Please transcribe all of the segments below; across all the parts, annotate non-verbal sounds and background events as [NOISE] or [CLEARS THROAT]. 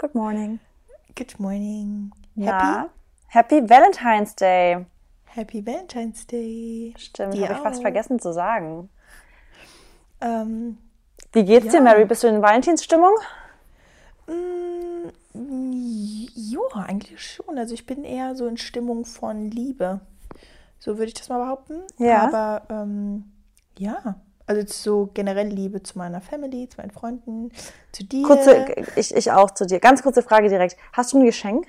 Good morning. Good morning. Happy? Happy Valentine's Day. Happy Valentine's Day. Stimmt, habe ich fast vergessen zu sagen. Ähm, Wie geht's ja. dir, Mary? Bist du in Valentinsstimmung? mm, ja, eigentlich schon. Also ich bin eher so in Stimmung von Liebe. So würde ich das mal behaupten. Ja. Aber ähm, ja, also so generell Liebe zu meiner Family, zu meinen Freunden, zu dir. Kurze, ich, ich auch zu dir. Ganz kurze Frage direkt. Hast du ein Geschenk?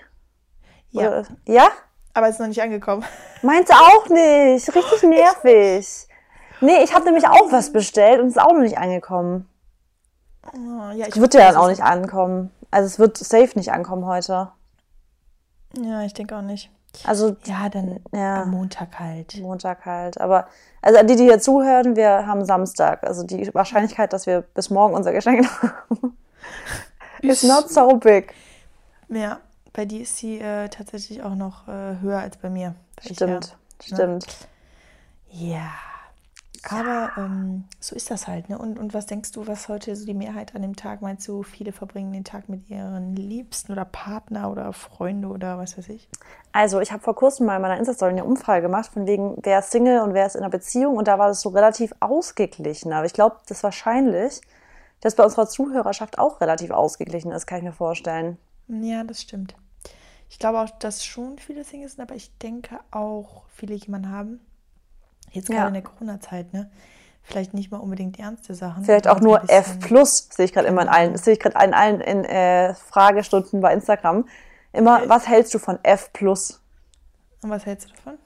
ja, Oder- Ja? aber es ist noch nicht angekommen. [LAUGHS] Meinst du auch nicht? Richtig nervig. Nee, ich habe nämlich auch was bestellt und es ist auch noch nicht angekommen. Oh, ja, ich Es wird ja dann auch nicht ankommen. Also es wird safe nicht ankommen heute. Ja, ich denke auch nicht. Also Ja, dann Ja. am Montag halt. Montag halt. Aber also die, die hier zuhören, wir haben Samstag. Also die Wahrscheinlichkeit, dass wir bis morgen unser Geschenk haben, [LAUGHS] ist not so big. Ja, bei dir ist sie äh, tatsächlich auch noch äh, höher als bei mir. Weil ich Stimmt, Ja, stimmt. ja. Aber ähm, so ist das halt, ne? Und, und was denkst du, was heute so die Mehrheit an dem Tag, meinst du, viele verbringen den Tag mit ihren Liebsten oder Partner oder Freunde oder was weiß ich? Also ich habe vor kurzem mal in meiner Insta-Story eine Umfrage gemacht, von wegen, wer ist Single und wer ist in einer Beziehung. Und da war das so relativ ausgeglichen. Aber ich glaube, das ist wahrscheinlich, dass bei unserer Zuhörerschaft auch relativ ausgeglichen ist, kann ich mir vorstellen. Ja, das stimmt. Ich glaube auch, dass schon viele Singles sind, aber ich denke auch, viele jemanden haben. Jetzt gerade Ja. in der Corona-Zeit, ne? Vielleicht nicht mal unbedingt ernste Sachen. Vielleicht auch nur F plus, sehe ich gerade immer in allen, sehe ich gerade in allen in, äh, Fragestunden bei Instagram. Immer, was hältst du von F plus? Und was hältst du davon?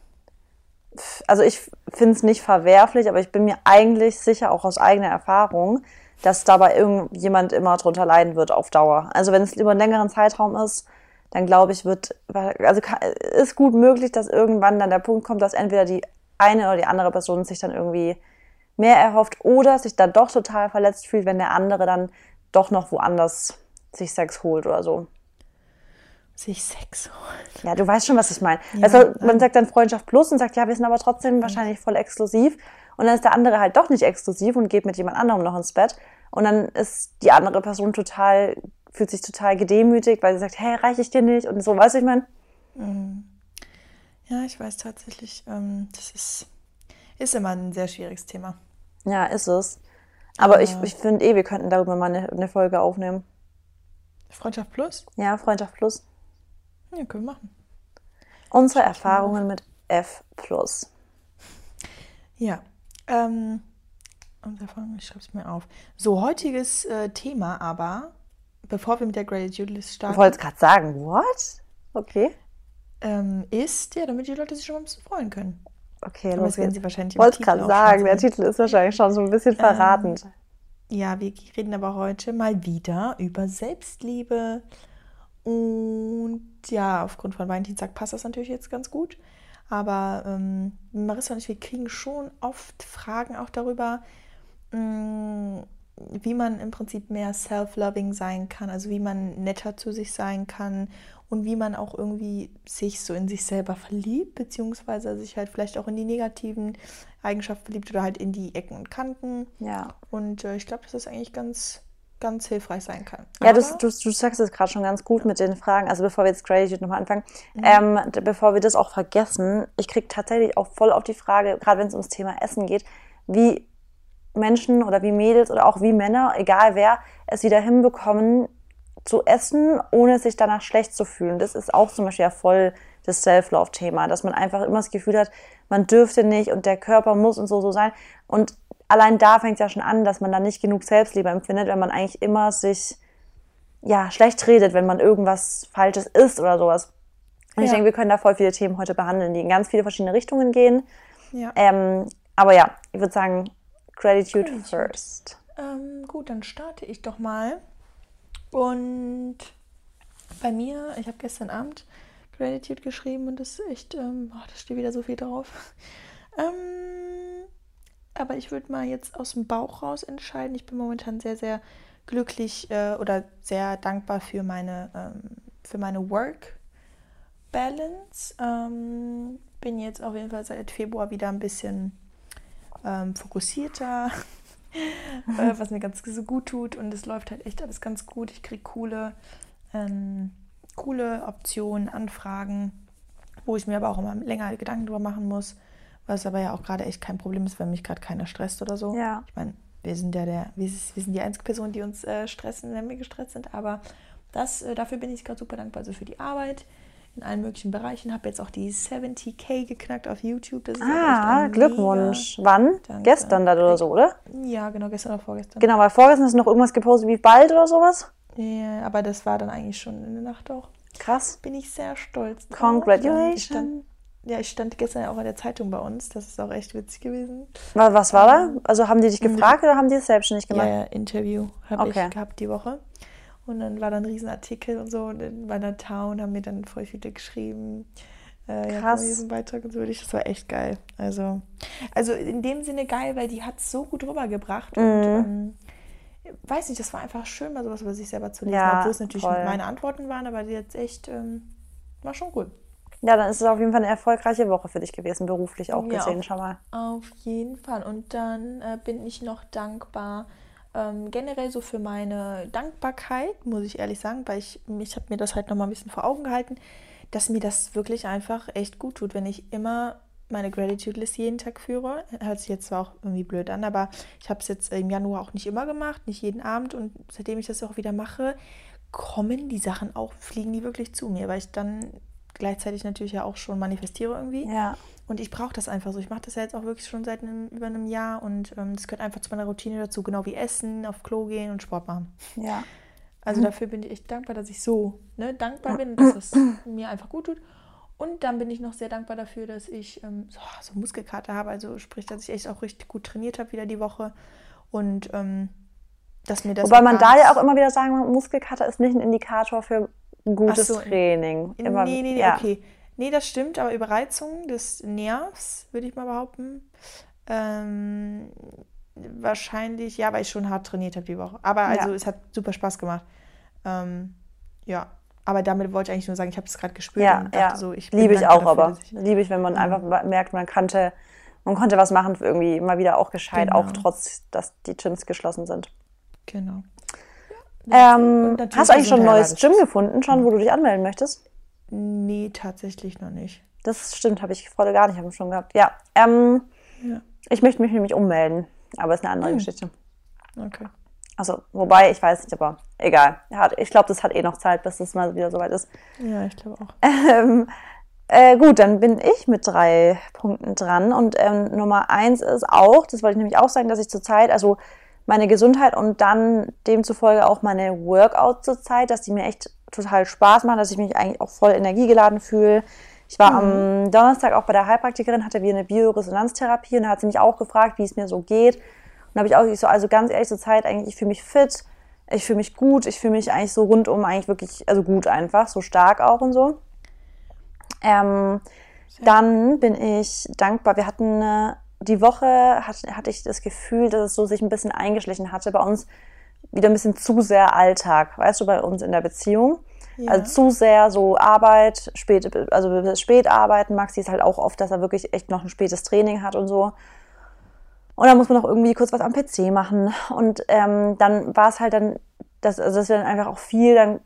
also ich finde es nicht verwerflich, aber ich bin mir eigentlich sicher, auch aus eigener Erfahrung, dass dabei irgendjemand immer drunter leiden wird auf Dauer. Also wenn es über einen längeren Zeitraum ist, dann glaube ich, wird, also ka- ist gut möglich, dass irgendwann dann der Punkt kommt, dass entweder die eine oder die andere Person sich dann irgendwie mehr erhofft oder sich dann doch total verletzt fühlt, wenn der andere dann doch noch woanders sich Sex holt oder so. Sich Sex holen. Ja, du weißt schon, was ich meine. Ja, also, man ähm. sagt dann Freundschaft plus und sagt, ja, wir sind aber trotzdem wahrscheinlich voll exklusiv. Und dann ist der andere halt doch nicht exklusiv und geht mit jemand anderem noch ins Bett. Und dann ist die andere Person total, fühlt sich total gedemütigt, weil sie sagt, hey, reiche ich dir nicht? Und so, weißt du, ich meine, Ja, ich weiß tatsächlich, ähm, das ist, ist immer ein sehr schwieriges Thema. ja, ist es. Aber ich, ich finde eh, wir könnten darüber mal eine, eine Folge aufnehmen. Freundschaft plus? Ja, Freundschaft plus. Ja, können wir machen. Unsere Erfahrungen mit F plus. Ja. Ähm, ich schreibe es mir auf. So, heutiges äh, Thema aber, bevor wir mit der Gratitude List Ich starten, wollte gerade sagen, what? Okay. Ähm, ist, ja, damit die Leute sich schon mal ein bisschen freuen können. Okay, los das werden geht's. sie wahrscheinlich wollte gerade sagen, der. Titel ist wahrscheinlich schon so ein bisschen verratend. Ja, wir reden aber heute mal wieder über Selbstliebe. Und ja, aufgrund von Valentinstag passt das natürlich jetzt ganz gut. Aber ähm, Marissa und ich, wir kriegen schon oft Fragen auch darüber, mh, wie man im Prinzip mehr self-loving sein kann, also wie man netter zu sich sein kann und wie man auch irgendwie sich so in sich selber verliebt, beziehungsweise sich halt vielleicht auch in die negativen Eigenschaften verliebt oder halt in die Ecken und Kanten. Ja. Und äh, ich glaube, dass das eigentlich ganz, ganz hilfreich sein kann. Ja, du, du, du sagst es gerade schon ganz gut mit den Fragen. Also bevor wir jetzt Gratitude nochmal anfangen, ähm, d- bevor wir das auch vergessen, ich kriege tatsächlich auch voll auf die Frage, gerade wenn es ums Thema Essen geht, wie Menschen oder wie Mädels oder auch wie Männer, egal wer, es wieder hinbekommen zu essen, ohne sich danach schlecht zu fühlen. Das ist auch zum Beispiel ja voll das Self-Love-Thema, dass man einfach immer das Gefühl hat, man dürfte nicht und der Körper muss und so so sein. Und allein da fängt es ja schon an, dass man dann nicht genug Selbstliebe empfindet, wenn man eigentlich immer sich ja, schlecht redet, wenn man irgendwas Falsches isst oder sowas. Und ich Ja. denke, wir können da voll viele Themen heute behandeln, die in ganz viele verschiedene Richtungen gehen. ja. Ähm, aber ja, ich würde sagen, Gratitude, Gratitude. first. Ähm, gut, dann starte ich doch mal. Und bei mir, ich habe gestern Abend Gratitude geschrieben und das ist echt, ähm, oh, da steht wieder so viel drauf. [LAUGHS] Ähm, aber ich würde mal jetzt aus dem Bauch raus entscheiden. Ich bin momentan sehr, sehr glücklich äh, oder sehr dankbar für meine, ähm, meine Work Balance. Ähm, bin jetzt auf jeden Fall seit Februar wieder ein bisschen ähm, fokussierter, [LAUGHS] [LAUGHS] äh, was mir ganz so gut tut und es läuft halt echt alles ganz gut. Ich kriege coole ähm, coole Optionen, Anfragen, wo ich mir aber auch immer länger Gedanken drüber machen muss, was aber ja auch gerade echt kein Problem ist, wenn mich gerade keiner stresst oder so. Ja. Ich meine, wir sind ja der, wir, sind die einzige Person, die uns äh, stressen, wenn wir gestresst sind, aber das, äh, dafür bin ich gerade super dankbar, also für die Arbeit in allen möglichen Bereichen. Habe jetzt auch die 70k geknackt auf YouTube. Das ist ah, Glückwunsch. Mega. Wann? Danke. Gestern dann oder so, oder? Ja, genau, gestern oder vorgestern. Genau, weil vorgestern hast du noch irgendwas gepostet wie bald oder sowas? Ja, aber das war dann eigentlich schon in der Nacht auch. Krass. Bin ich sehr stolz. Drauf. Congratulations. Ich stand, ja, ich stand gestern auch in der Zeitung bei uns. Das ist auch echt witzig gewesen. Was, was war da? Also haben die dich gefragt oder haben die es selbstständig gemacht? Ja, ja Interview habe Okay. ich gehabt die Woche. Und dann war da ein Riesenartikel und so. Und in meiner Town haben mir dann voll viele geschrieben. Äh, ja, Krass. ist ein Beitrag und so. Das war echt geil. Also, also in dem Sinne geil, weil die hat es so gut rübergebracht. Und Mhm. ähm, weiß nicht, das war einfach schön, mal sowas über sich selber zu lesen. Ja, Obwohl es natürlich voll. meine Antworten waren, aber die jetzt echt, ähm, war schon cool. Ja, dann ist es auf jeden Fall eine erfolgreiche Woche für dich gewesen, beruflich auch Ja, gesehen auf- schon mal. Auf jeden Fall. Und dann äh, bin ich noch dankbar ähm, generell so für meine Dankbarkeit, muss ich ehrlich sagen, weil ich, ich habe mir das halt nochmal ein bisschen vor Augen gehalten, dass mir das wirklich einfach echt gut tut, wenn ich immer meine Gratitude List jeden Tag führe. Hört sich jetzt zwar auch irgendwie blöd an, aber ich habe es jetzt im Januar auch nicht immer gemacht, nicht jeden Abend. Und seitdem ich das auch wieder mache, kommen die Sachen auch, fliegen die wirklich zu mir, weil ich dann gleichzeitig natürlich ja auch schon manifestiere irgendwie. Ja. Und ich brauche das einfach so. Ich mache das ja jetzt auch wirklich schon seit einem, über einem Jahr und ähm, das gehört einfach zu meiner Routine dazu, genau wie Essen, auf Klo gehen und Sport machen. Ja. Also dafür bin ich echt dankbar, dass ich so ne, dankbar bin, dass es mir einfach gut tut. Und dann bin ich noch sehr dankbar dafür, dass ich ähm, so, so Muskelkater habe. Also sprich, dass ich echt auch richtig gut trainiert habe wieder die Woche. Und ähm, dass mir das. Wobei man da ja auch immer wieder sagen muss, Muskelkater ist nicht ein Indikator für gutes so, Training. Immer, nee, nee, nee, ja. okay. Nee, das stimmt, aber Überreizung des Nervs, würde ich mal behaupten. Ähm, wahrscheinlich, ja, weil ich schon hart trainiert habe die Woche. Aber also Ja. es hat super Spaß gemacht. Ähm, ja, aber damit wollte ich eigentlich nur sagen, ich habe es gerade gespürt Ja, und ja. dachte so, ich Liebe ich auch, dafür, aber. ich- Liebe ich, wenn man einfach merkt, man kannte, man konnte was machen, irgendwie immer wieder auch gescheit, Genau. auch trotz, dass die Gyms geschlossen sind. Genau. Ähm, hast du eigentlich schon ein neues Gym gefunden, schon, wo du dich anmelden möchtest? Nee, tatsächlich noch nicht. Das stimmt, habe ich Freude gar nicht auf dem Schirm gehabt. Ja, ähm, Ja. ich möchte mich nämlich ummelden, aber ist eine andere Hm. Geschichte. Okay. Also, wobei, ich weiß nicht, aber egal. Ich glaube, das hat eh noch Zeit, bis es mal wieder soweit ist. Ja, ich glaube auch. Ähm, äh, gut, dann bin ich mit drei Punkten dran. Und ähm, Nummer eins ist auch, das wollte ich nämlich auch sagen, dass ich zurzeit, also meine Gesundheit und dann demzufolge auch meine Workouts zurzeit, dass die mir echt total Spaß machen, dass ich mich eigentlich auch voll energiegeladen fühle. Ich war am Donnerstag auch bei der Heilpraktikerin, hatte wir eine Bioresonanztherapie und da hat sie mich auch gefragt, wie es mir so geht. Und da habe ich auch ich so, also ganz ehrlich, zur Zeit eigentlich, ich fühle mich fit, ich fühle mich gut, ich fühle mich eigentlich so rundum eigentlich wirklich, also gut einfach, so stark auch und so. Ähm, dann bin ich dankbar. Wir hatten äh, die Woche, hat, hatte ich das Gefühl, dass es so sich ein bisschen eingeschlichen hatte bei uns, wieder ein bisschen zu sehr Alltag, weißt du, bei uns in der Beziehung. Ja. Also zu sehr so Arbeit, spät, also spät arbeiten. Maxi ist halt auch oft, dass er wirklich echt noch ein spätes Training hat und so. Und dann muss man noch irgendwie kurz was am PC machen. Und ähm, dann war es halt dann, dass, also dass wir dann einfach auch viel dann,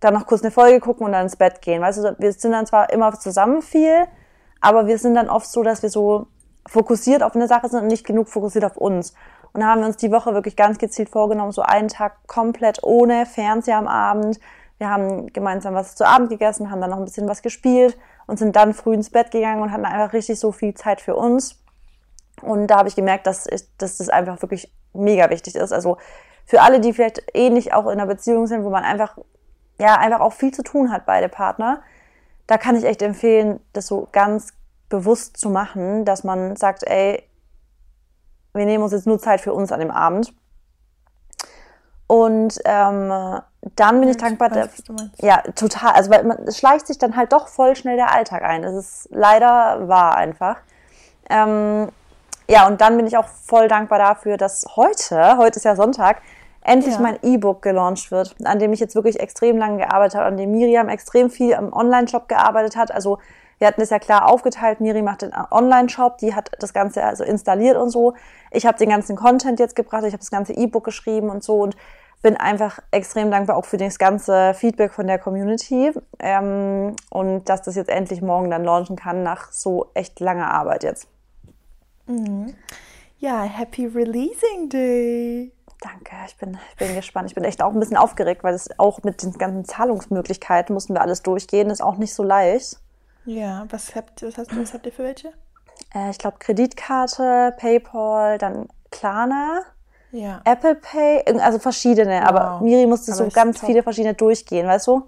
dann noch kurz eine Folge gucken und dann ins Bett gehen. Weißt du, wir sind dann zwar immer zusammen viel, aber wir sind dann oft so, dass wir so fokussiert auf eine Sache sind und nicht genug fokussiert auf uns. Und da haben wir uns die Woche wirklich ganz gezielt vorgenommen, so einen Tag komplett ohne Fernseher am Abend. Wir haben gemeinsam was zu Abend gegessen, haben dann noch ein bisschen was gespielt und sind dann früh ins Bett gegangen und hatten einfach richtig so viel Zeit für uns. Und da habe ich gemerkt, dass, ich, dass das einfach wirklich mega wichtig ist. Also für alle, die vielleicht ähnlich auch in einer Beziehung sind, wo man einfach, ja, einfach auch viel zu tun hat, beide Partner, da kann ich echt empfehlen, das so ganz bewusst zu machen, dass man sagt, ey, wir nehmen uns jetzt nur Zeit für uns an dem Abend. Und ähm, dann bin ich dankbar, weiß, ja, total. Also weil man, es schleicht sich dann halt doch voll schnell der Alltag ein. Es ist leider wahr einfach. Ähm, ja, und dann bin ich auch voll dankbar dafür, dass heute, heute ist ja Sonntag, endlich Ja. mein E-Book gelauncht wird, an dem ich jetzt wirklich extrem lange gearbeitet habe, an dem Miriam extrem viel am Online-Shop gearbeitet hat. Also wir hatten das ja klar aufgeteilt. Miri macht den Online-Shop, die hat das Ganze also installiert und so. Ich habe den ganzen Content jetzt gebracht, ich habe das ganze E-Book geschrieben und so und bin einfach extrem dankbar auch für das ganze Feedback von der Community ähm, und dass das jetzt endlich morgen dann launchen kann nach so echt langer Arbeit jetzt. Mhm. Ja, Happy Releasing Day. Danke, ich bin, ich bin gespannt. Ich bin echt auch ein bisschen aufgeregt, weil es auch mit den ganzen Zahlungsmöglichkeiten mussten wir alles durchgehen. Ist auch nicht so leicht. Ja, was habt, was hast, was habt ihr für welche? Äh, ich glaube Kreditkarte, PayPal, dann Klarna, Ja. Apple Pay, also verschiedene. Aber Wow. Miri musste Aber so ganz top. viele verschiedene durchgehen, weißt du?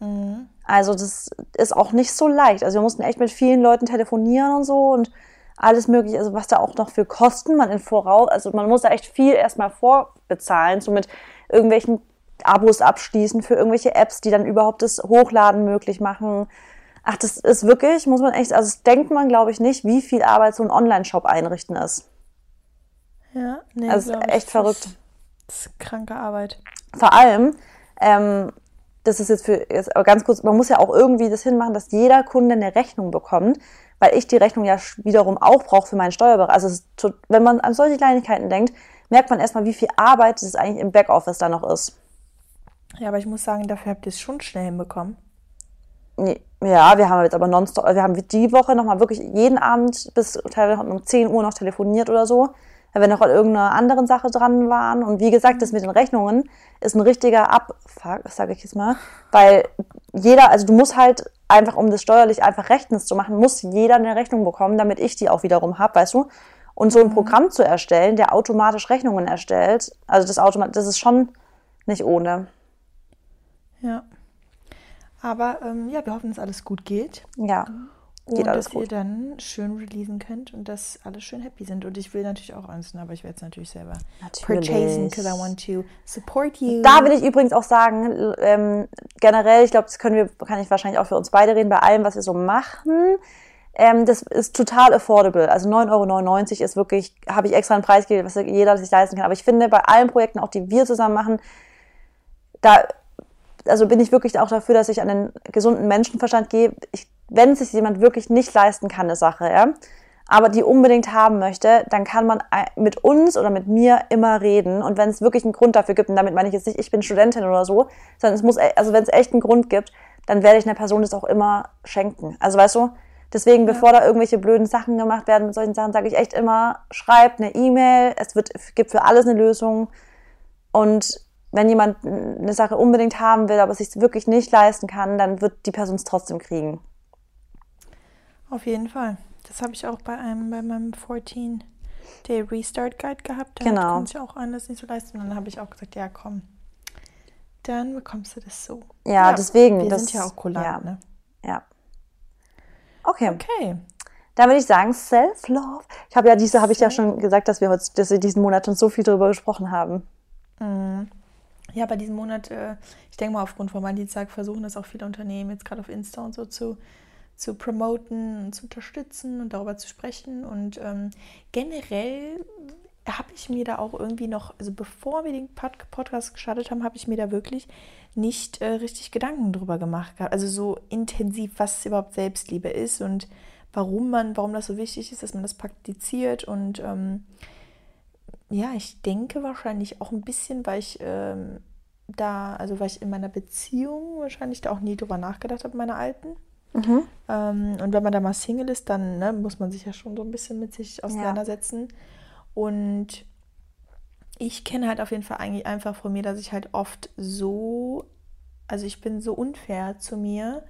Mhm. Also das ist auch nicht so leicht. Also wir mussten echt mit vielen Leuten telefonieren und so und alles mögliche, also was da auch noch für Kosten man in Voraus, also man muss da echt viel erstmal vorbezahlen, so mit irgendwelchen Abos abschließen für irgendwelche Apps, die dann überhaupt das Hochladen möglich machen. Ach, das ist wirklich, muss man echt, also das denkt man, glaube ich, nicht, wie viel Arbeit so ein Online-Shop einrichten ist. Ja, nee, Also ich, echt verrückt. ist- Das ist kranke Arbeit. Vor allem, ähm, das ist jetzt für jetzt aber ganz kurz, man muss ja auch irgendwie das hinmachen, dass jeder Kunde eine Rechnung bekommt, weil ich die Rechnung ja wiederum auch brauche für meinen Steuerberater. Also ist wenn man an solche Kleinigkeiten denkt, merkt man erstmal, wie viel Arbeit es eigentlich im Backoffice da noch ist. Ja, aber ich muss sagen, dafür habt ihr es schon schnell hinbekommen. Nee, Ja, wir haben jetzt aber nonstop, wir haben die Woche nochmal wirklich jeden Abend bis teilweise um 10 Uhr noch telefoniert oder so, weil wir noch an irgendeiner anderen Sache dran waren. Und wie gesagt, das mit den Rechnungen ist ein richtiger Abfuck, sage ich jetzt mal, weil jeder, also du musst halt einfach, um das steuerlich einfach rechtens zu machen, muss jeder eine Rechnung bekommen, damit ich die auch wiederum habe, weißt du? Und so ein Programm zu erstellen, der automatisch Rechnungen erstellt, also das Automat, das ist schon nicht ohne. Ja. Aber ähm, ja, wir hoffen, dass alles gut geht. Ja, Und geht alles dass ihr gut. dann schön releasen könnt und dass alle schön happy sind. Und ich will natürlich auch ansehen, aber ich werde es natürlich selber Natürlich. purchasen, because I want to support you. Da will ich übrigens auch sagen, ähm, generell, ich glaube, das können wir, kann ich wahrscheinlich auch für uns beide reden, bei allem, was wir so machen. Ähm, das ist total affordable. Also 9,99 Euro ist wirklich, habe ich extra einen Preis gegeben, was jeder sich leisten kann. Aber ich finde, bei allen Projekten, auch die wir zusammen machen, da, also bin ich wirklich auch dafür, dass ich an den gesunden Menschenverstand gehe. Ich, wenn es sich jemand wirklich nicht leisten kann, eine Sache, ja, aber die unbedingt haben möchte, dann kann man ein- mit uns oder mit mir immer reden. Und wenn es wirklich einen Grund dafür gibt, und damit meine ich jetzt nicht, ich bin Studentin oder so, sondern es muss, e- also wenn es echt einen Grund gibt, dann werde ich einer Person das auch immer schenken. Also weißt du, deswegen, bevor da irgendwelche blöden Sachen gemacht werden mit solchen Sachen, sage ich echt immer, schreibt eine E-Mail, es wird, es gibt für alles eine Lösung. Und wenn jemand eine Sache unbedingt haben will, aber es sich wirklich nicht leisten kann, dann wird die Person es trotzdem kriegen. Auf jeden Fall. Das habe ich auch bei einem, bei meinem 14 Day Restart Guide gehabt. Da Genau. konnte ich auch anders nicht so leisten. Und dann habe ich auch gesagt, ja komm, dann bekommst du das so. Ja, deswegen, Wir das- sind ja auch kulant, ja. ne? Ja. Okay. Okay. Dann würde ich sagen, Self-Love. Ich habe ja diese, habe ich ja schon gesagt, dass wir heute, dass wir diesen Monat schon so viel darüber gesprochen haben. Ja, bei diesem Monat, äh, ich denke mal, aufgrund von Valentinstag versuchen das auch viele Unternehmen jetzt gerade auf Insta und so zu, zu promoten und zu unterstützen und darüber zu sprechen. Und ähm, generell habe ich mir da auch irgendwie noch, also bevor wir den Pod Podcast gestartet haben, habe ich mir da wirklich nicht äh, richtig Gedanken drüber gemacht. Also so intensiv, was überhaupt Selbstliebe ist und warum man, warum das so wichtig ist, dass man das praktiziert und ähm, ja, ich denke wahrscheinlich auch ein bisschen, weil ich ähm, da, also weil ich in meiner Beziehung wahrscheinlich da auch nie drüber nachgedacht habe, meiner alten. Ähm, und wenn man da mal Single ist, dann ne, muss man sich ja schon so ein bisschen mit sich auseinandersetzen. Und ich kenne halt auf jeden Fall eigentlich einfach von mir, dass ich halt oft so, also ich bin so unfair zu mir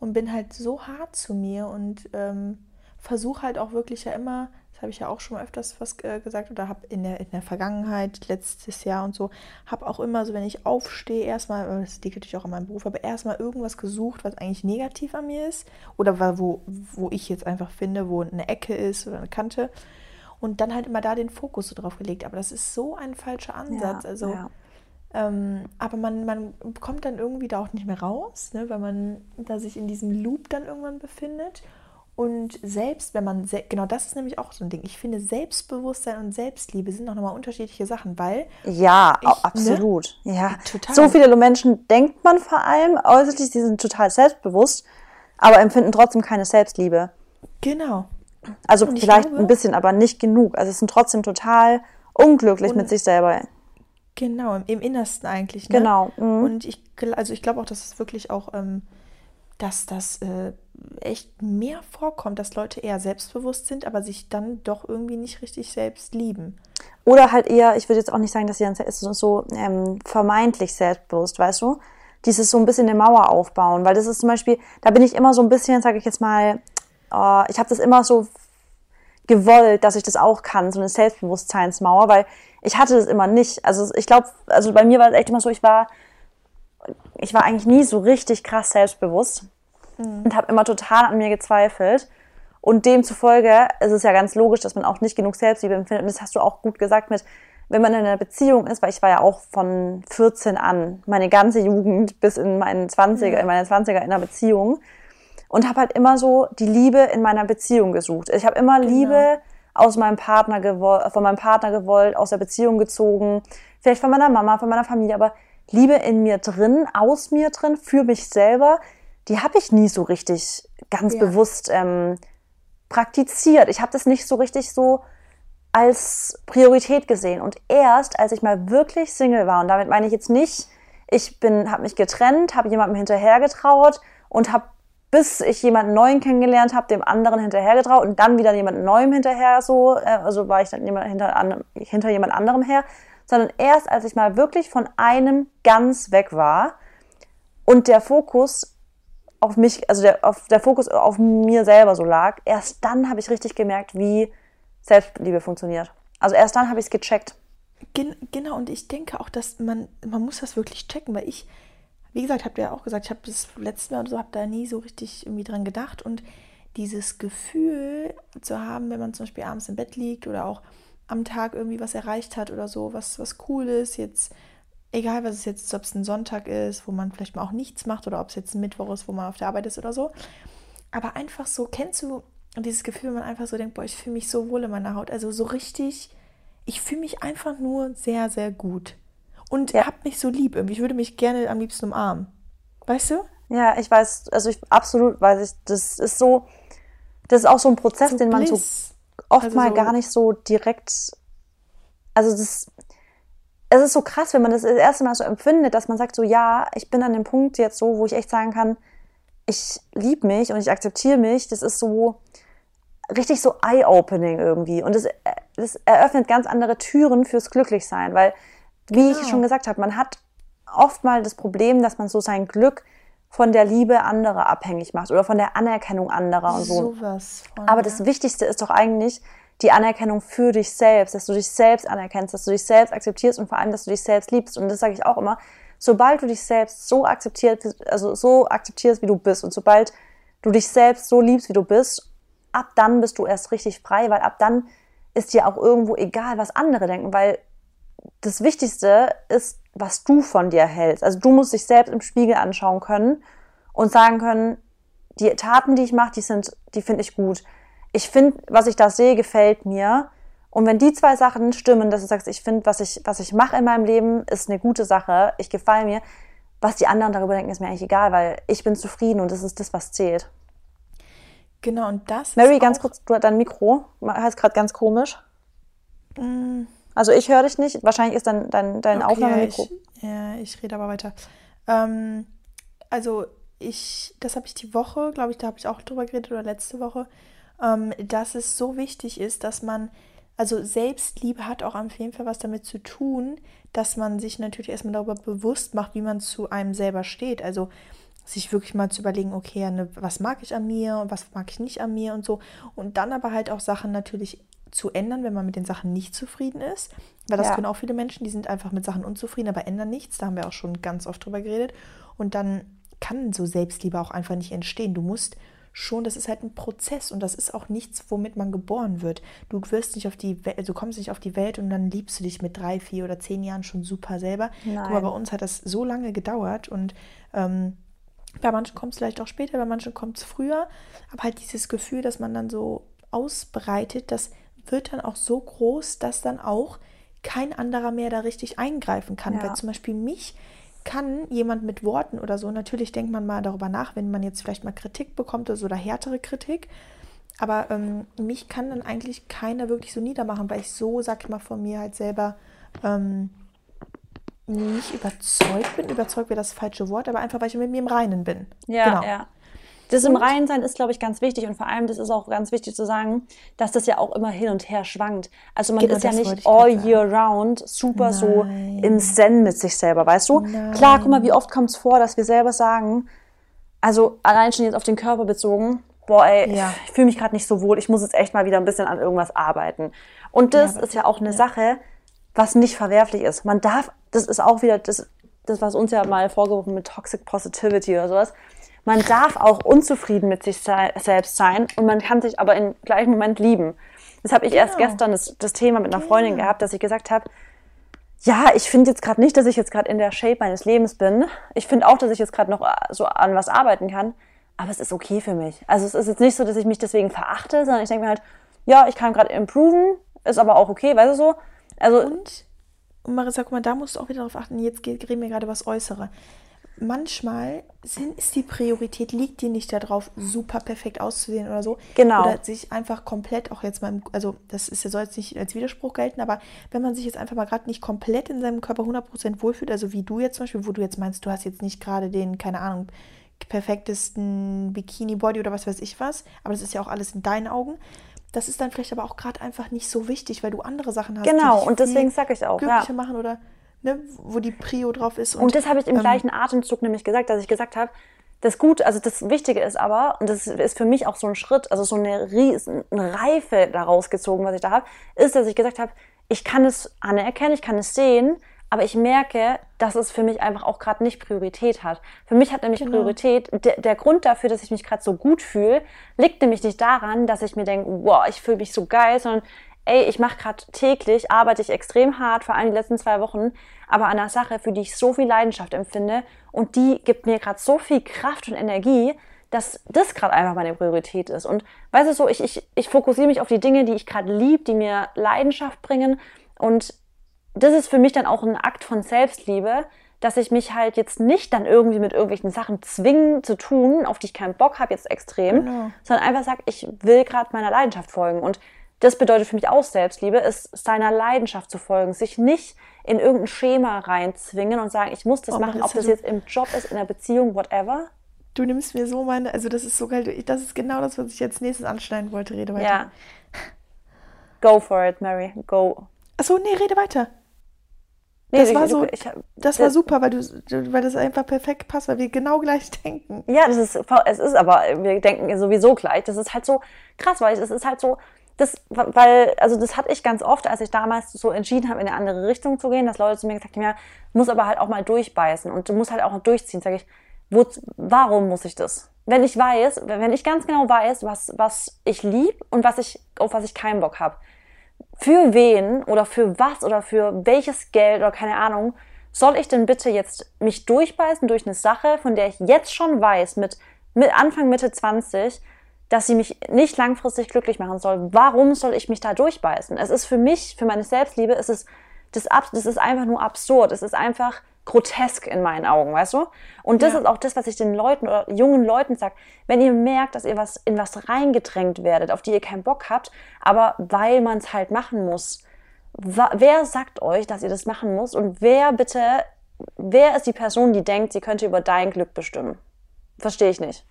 und bin halt so hart zu mir und ähm, versuche halt auch wirklich ja immer, habe ich ja auch schon mal öfters was äh, gesagt oder habe in der, in der Vergangenheit, letztes Jahr und so, habe auch immer so, wenn ich aufstehe, erstmal, äh, das liegt natürlich auch an meinem Beruf, aber erstmal irgendwas gesucht, was eigentlich negativ an mir ist oder wo, wo ich jetzt einfach finde, wo eine Ecke ist oder eine Kante und dann halt immer da den Fokus so drauf gelegt. Aber das ist so ein falscher Ansatz. Ja, also, ja. ähm, aber man, man kommt dann irgendwie da auch nicht mehr raus, ne, weil man da sich in diesem Loop dann irgendwann befindet. Und selbst wenn man, se genau das ist nämlich auch so ein Ding. Ich finde, Selbstbewusstsein und Selbstliebe sind auch nochmal unterschiedliche Sachen, weil Ja, Ich- ne? absolut. Ja, Total. so viele Menschen denkt man vor allem äußerlich, sie sind total selbstbewusst, aber empfinden trotzdem keine Selbstliebe. genau, Also vielleicht glaube- ein bisschen, aber nicht genug. Also es sind trotzdem total unglücklich mit sich selber. Genau, im, im Innersten eigentlich. Ne? Genau. Mhm. Und ich, also ich glaube auch, dass es wirklich auch, ähm, dass das äh, echt mehr vorkommt, dass Leute eher selbstbewusst sind, aber sich dann doch irgendwie nicht richtig selbst lieben. Oder halt eher, ich würde jetzt auch nicht sagen, dass sie dann so, ähm, vermeintlich selbstbewusst, weißt du? Dieses so ein bisschen eine Mauer aufbauen, weil das ist zum Beispiel, da bin ich immer so ein bisschen, sage ich jetzt mal, äh, ich habe das immer so gewollt, dass ich das auch kann, so eine Selbstbewusstseinsmauer, weil ich hatte das immer nicht. Also ich glaube, also bei mir war es echt immer so, ich war, ich war eigentlich nie so richtig krass selbstbewusst mhm. und habe immer total an mir gezweifelt. Und demzufolge ist es ja ganz logisch, dass man auch nicht genug Selbstliebe empfindet. Und das hast du auch gut gesagt mit, wenn man in einer Beziehung ist, weil ich war ja auch von 14 an, meine ganze Jugend bis in meinen 20er, in meine 20er in einer Beziehung und habe halt immer so die Liebe in meiner Beziehung gesucht. Ich habe immer genau. Liebe aus meinem Partner gewollt, von meinem Partner gewollt, aus der Beziehung gezogen, vielleicht von meiner Mama, von meiner Familie, aber Liebe in mir drin, aus mir drin, für mich selber, die habe ich nie so richtig ganz ja. bewusst ähm, praktiziert. Ich habe das nicht so richtig so als Priorität gesehen. Und erst, als ich mal wirklich Single war, und damit meine ich jetzt nicht, ich bin, habe mich getrennt, habe jemandem hinterhergetraut und habe bis ich jemanden neuen kennengelernt habe, dem anderen hinterhergetraut und dann wieder jemand neuem hinterher so, äh, also war ich dann jemand hinter, an, hinter jemand anderem her, sondern erst als ich mal wirklich von einem ganz weg war und der Fokus auf mich, also der, auf, der Fokus auf mir selber so lag, erst dann habe ich richtig gemerkt, wie Selbstliebe funktioniert. Also erst dann habe ich es gecheckt. Gen genau, und ich denke auch, dass man, man muss das wirklich checken, weil ich, wie gesagt, habt ihr ja auch gesagt, ich habe das letzte Mal oder so, habe da nie so richtig irgendwie dran gedacht. Und dieses Gefühl zu haben, wenn man zum Beispiel abends im Bett liegt oder auch am Tag irgendwie was erreicht hat oder so, was, was cool ist, jetzt, egal was es jetzt ist, ob es ein Sonntag ist, wo man vielleicht mal auch nichts macht oder ob es jetzt ein Mittwoch ist, wo man auf der Arbeit ist oder so. Aber einfach so, kennst du dieses Gefühl, wenn man einfach so denkt, boah, ich fühle mich so wohl in meiner Haut. Also so richtig, ich fühle mich einfach nur sehr, sehr gut und ja. habt mich so lieb irgendwie. Ich würde mich gerne am liebsten umarmen. Weißt du? Ja, ich weiß, also ich absolut weiß ich, das ist so, das ist auch so ein Prozess, so den man so oft also mal so gar nicht so direkt, also das, es ist so krass, wenn man das das erste Mal so empfindet, dass man sagt so, ja, ich bin an dem Punkt jetzt so, wo ich echt sagen kann, ich liebe mich und ich akzeptiere mich. Das ist so richtig so eye-opening irgendwie. Und das, das eröffnet ganz andere Türen fürs Glücklichsein, weil wie genau. ich schon gesagt habe, man hat oft mal das Problem, dass man so sein Glück von der Liebe anderer abhängig macht oder von der Anerkennung anderer und so. Sowas von, Aber das Wichtigste ist doch eigentlich die Anerkennung für dich selbst, dass du dich selbst anerkennst, dass du dich selbst akzeptierst und vor allem, dass du dich selbst liebst. Und das sage ich auch immer. Sobald du dich selbst so akzeptierst, also so akzeptierst, wie du bist und sobald du dich selbst so liebst, wie du bist, ab dann bist du erst richtig frei, weil ab dann ist dir auch irgendwo egal, was andere denken, weil das Wichtigste ist, was du von dir hältst. Also du musst dich selbst im Spiegel anschauen können und sagen können, die Taten, die ich mache, die sind, die finde ich gut. Ich finde, was ich da sehe, gefällt mir. Und wenn die zwei Sachen stimmen, dass du sagst, ich finde, was ich, was ich mache in meinem Leben, ist eine gute Sache, ich gefalle mir, was die anderen darüber denken, ist mir eigentlich egal, weil ich bin zufrieden und das ist das, was zählt. Genau, und das Mary, ganz kurz, du hast dein Mikro, heißt gerade ganz komisch. Mm. Also ich höre dich nicht. Wahrscheinlich ist dann dein, dein okay, Aufnahmemikro. Ich, ja, ich rede aber weiter. Ähm, also ich, das habe ich die Woche, glaube ich, da habe ich auch drüber geredet oder letzte Woche, dass es so wichtig ist, dass man, also Selbstliebe hat auch auf jeden Fall was damit zu tun, dass man sich natürlich erstmal darüber bewusst macht, wie man zu einem selber steht. Also sich wirklich mal zu überlegen, okay, ne, was mag ich an mir und was mag ich nicht an mir und so. Und dann aber halt auch Sachen natürlich zu ändern, wenn man mit den Sachen nicht zufrieden ist. Weil das ja. können auch viele Menschen, die sind einfach mit Sachen unzufrieden, aber ändern nichts. Da haben wir auch schon ganz oft drüber geredet. Und dann kann so Selbstliebe auch einfach nicht entstehen. Du musst schon, das ist halt ein Prozess und das ist auch nichts, womit man geboren wird. Du wirst nicht auf die Welt, du kommst nicht auf die Welt und dann liebst du dich mit drei, vier oder zehn Jahren schon super selber. Nein. Aber bei uns hat das so lange gedauert und ähm, bei manchen kommt es vielleicht auch später, bei manchen kommt es früher. Aber halt dieses Gefühl, dass man dann so ausbreitet, dass wird dann auch so groß, dass dann auch kein anderer mehr da richtig eingreifen kann. Ja. Weil zum Beispiel mich kann jemand mit Worten oder so, natürlich denkt man mal darüber nach, wenn man jetzt vielleicht mal Kritik bekommt oder so oder härtere Kritik. Aber ähm, mich kann dann eigentlich keiner wirklich so niedermachen, weil ich so, sag ich mal, von mir halt selber ähm, nicht überzeugt bin. Überzeugt wäre das falsche Wort, aber einfach, weil ich mit mir im Reinen bin. Ja, genau. ja. Das im Reinen sein ist, glaube ich, ganz wichtig und vor allem, das ist auch ganz wichtig zu sagen, dass das ja auch immer hin und her schwankt. Also man Genau, ist ja nicht all sagen. year round super so Nein. im Zen mit sich selber, weißt du? Klar, guck mal, wie oft kommt es vor, dass wir selber sagen, also allein schon jetzt auf den Körper bezogen, boah, ey, Ja. ich fühle mich gerade nicht so wohl, ich muss jetzt echt mal wieder ein bisschen an irgendwas arbeiten. Und das aber- ist ja auch eine Sache, was nicht verwerflich ist. Man darf, das ist auch wieder das, das was uns ja mal vorgeworfen mit Toxic Positivity oder sowas. Man darf auch unzufrieden mit sich selbst sein und man kann sich aber im gleichen Moment lieben. Das habe ich erst Genau. gestern das, das Thema mit einer Freundin gehabt, dass ich gesagt habe, ja, ich finde jetzt gerade nicht, dass ich jetzt gerade in der Shape meines Lebens bin. Ich finde auch, dass ich jetzt gerade noch äh, so an was arbeiten kann. Aber es ist okay für mich. Also es ist jetzt nicht so, dass ich mich deswegen verachte, sondern ich denke mir halt, ja, ich kann gerade improven, ist aber auch okay, weißt du so. Also Und, und Marissa, guck mal, da musst du auch wieder darauf achten, jetzt geht- reden wir gerade das Äußere. Manchmal sind, ist die Priorität, liegt dir nicht darauf, super perfekt auszusehen oder so. Genau. Oder sich einfach komplett, auch jetzt mal, im- also das ist ja, soll jetzt nicht als Widerspruch gelten, aber wenn man sich jetzt einfach mal gerade nicht komplett in seinem Körper 100% wohlfühlt, also wie du jetzt zum Beispiel, wo du jetzt meinst, du hast jetzt nicht gerade den, keine Ahnung, perfektesten Bikini-Body oder was weiß ich was, aber das ist ja auch alles in deinen Augen. Das ist dann vielleicht aber auch gerade einfach nicht so wichtig, weil du andere Sachen hast. Genau, und deswegen viel sag ich auch, ja. glücklicher machen oder ne, wo die Prio drauf ist. Und das habe ich im ähm, gleichen Atemzug nämlich gesagt, dass ich gesagt habe, das Gute, also das Wichtige ist aber, und das ist für mich auch so ein Schritt, also so eine riesen eine Reife daraus gezogen, was ich da habe, ist, dass ich gesagt habe, ich kann es anerkennen, ich kann es sehen, aber ich merke, dass es für mich einfach auch gerade nicht Priorität hat. Für mich hat nämlich Genau. Priorität, der, der Grund dafür, dass ich mich gerade so gut fühle, liegt nämlich nicht daran, dass ich mir denke, wow, ich fühle mich so geil, sondern ey, ich mache gerade täglich, arbeite ich extrem hart, vor allem die letzten zwei Wochen, aber an einer Sache, für die ich so viel Leidenschaft empfinde und die gibt mir gerade so viel Kraft und Energie, dass das gerade einfach meine Priorität ist. Und weißt du so, ich, ich, ich fokussiere mich auf die Dinge, die ich gerade lieb, die mir Leidenschaft bringen und das ist für mich dann auch ein Akt von Selbstliebe, dass ich mich halt jetzt nicht dann irgendwie mit irgendwelchen Sachen zwingen zu tun, auf die ich keinen Bock habe jetzt extrem, Genau. sondern einfach sage, ich will gerade meiner Leidenschaft folgen. Und das bedeutet für mich auch Selbstliebe, ist seiner Leidenschaft zu folgen, sich nicht in irgendein Schema reinzwingen und sagen, ich muss das Oh, machen, ob Marissa, das jetzt im Job ist, in der Beziehung, whatever. Du nimmst mir so meine, also das ist so geil, das ist genau das, was ich jetzt nächstes anschneiden wollte. Rede weiter. Ja. Go for it, Mary. Go. Achso, nee, rede weiter. Nee, Das ich- war ich- so- ich, Das war super, weil, du- weil das einfach perfekt passt, weil wir genau gleich [LAUGHS] denken. Ja, das ist, es ist aber, wir denken sowieso gleich. Das ist halt so krass, weil es ist halt so, das, weil, also das hatte ich ganz oft, als ich damals so entschieden habe, in eine andere Richtung zu gehen, dass Leute zu mir gesagt haben, ja, muss aber halt auch mal durchbeißen und du musst halt auch durchziehen. Sag ich, wo, warum muss ich das? Wenn ich weiß, wenn ich ganz genau weiß, was, was ich lieb und was ich, auf was ich keinen Bock habe, für wen oder für was oder für welches Geld oder keine Ahnung, soll ich denn bitte jetzt mich durchbeißen durch eine Sache, von der ich jetzt schon weiß, mit, mit Anfang, Mitte 20, dass sie mich nicht langfristig glücklich machen soll? Warum soll ich mich da durchbeißen? Es ist für mich, für meine Selbstliebe, es ist das, das ist einfach nur absurd. Es ist einfach grotesk in meinen Augen, weißt du? Und das Ja. ist auch das, was ich den Leuten oder jungen Leuten sage. Wenn ihr merkt, dass ihr was in was reingedrängt werdet, auf die ihr keinen Bock habt, aber weil man es halt machen muss, wer sagt euch, dass ihr das machen müsst? Und wer bitte, wer ist die Person, die denkt, sie könnte über dein Glück bestimmen? Verstehe ich nicht.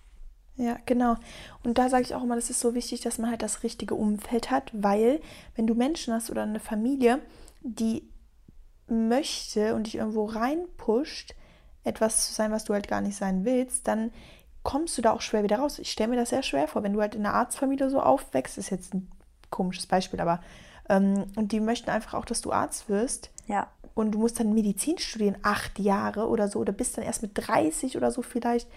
Ja, genau. Und da sage ich auch immer, das ist so wichtig, dass man halt das richtige Umfeld hat, weil wenn du Menschen hast oder eine Familie, die möchte und dich irgendwo reinpusht, etwas zu sein, was du halt gar nicht sein willst, dann kommst du da auch schwer wieder raus. Ich stelle mir das sehr schwer vor, wenn du halt in einer Arztfamilie so aufwächst, ist jetzt ein komisches Beispiel, aber ähm, und die möchten einfach auch, dass du Arzt wirst Ja. und du musst dann Medizin studieren, acht Jahre oder so, oder bist dann erst mit 30 oder so vielleicht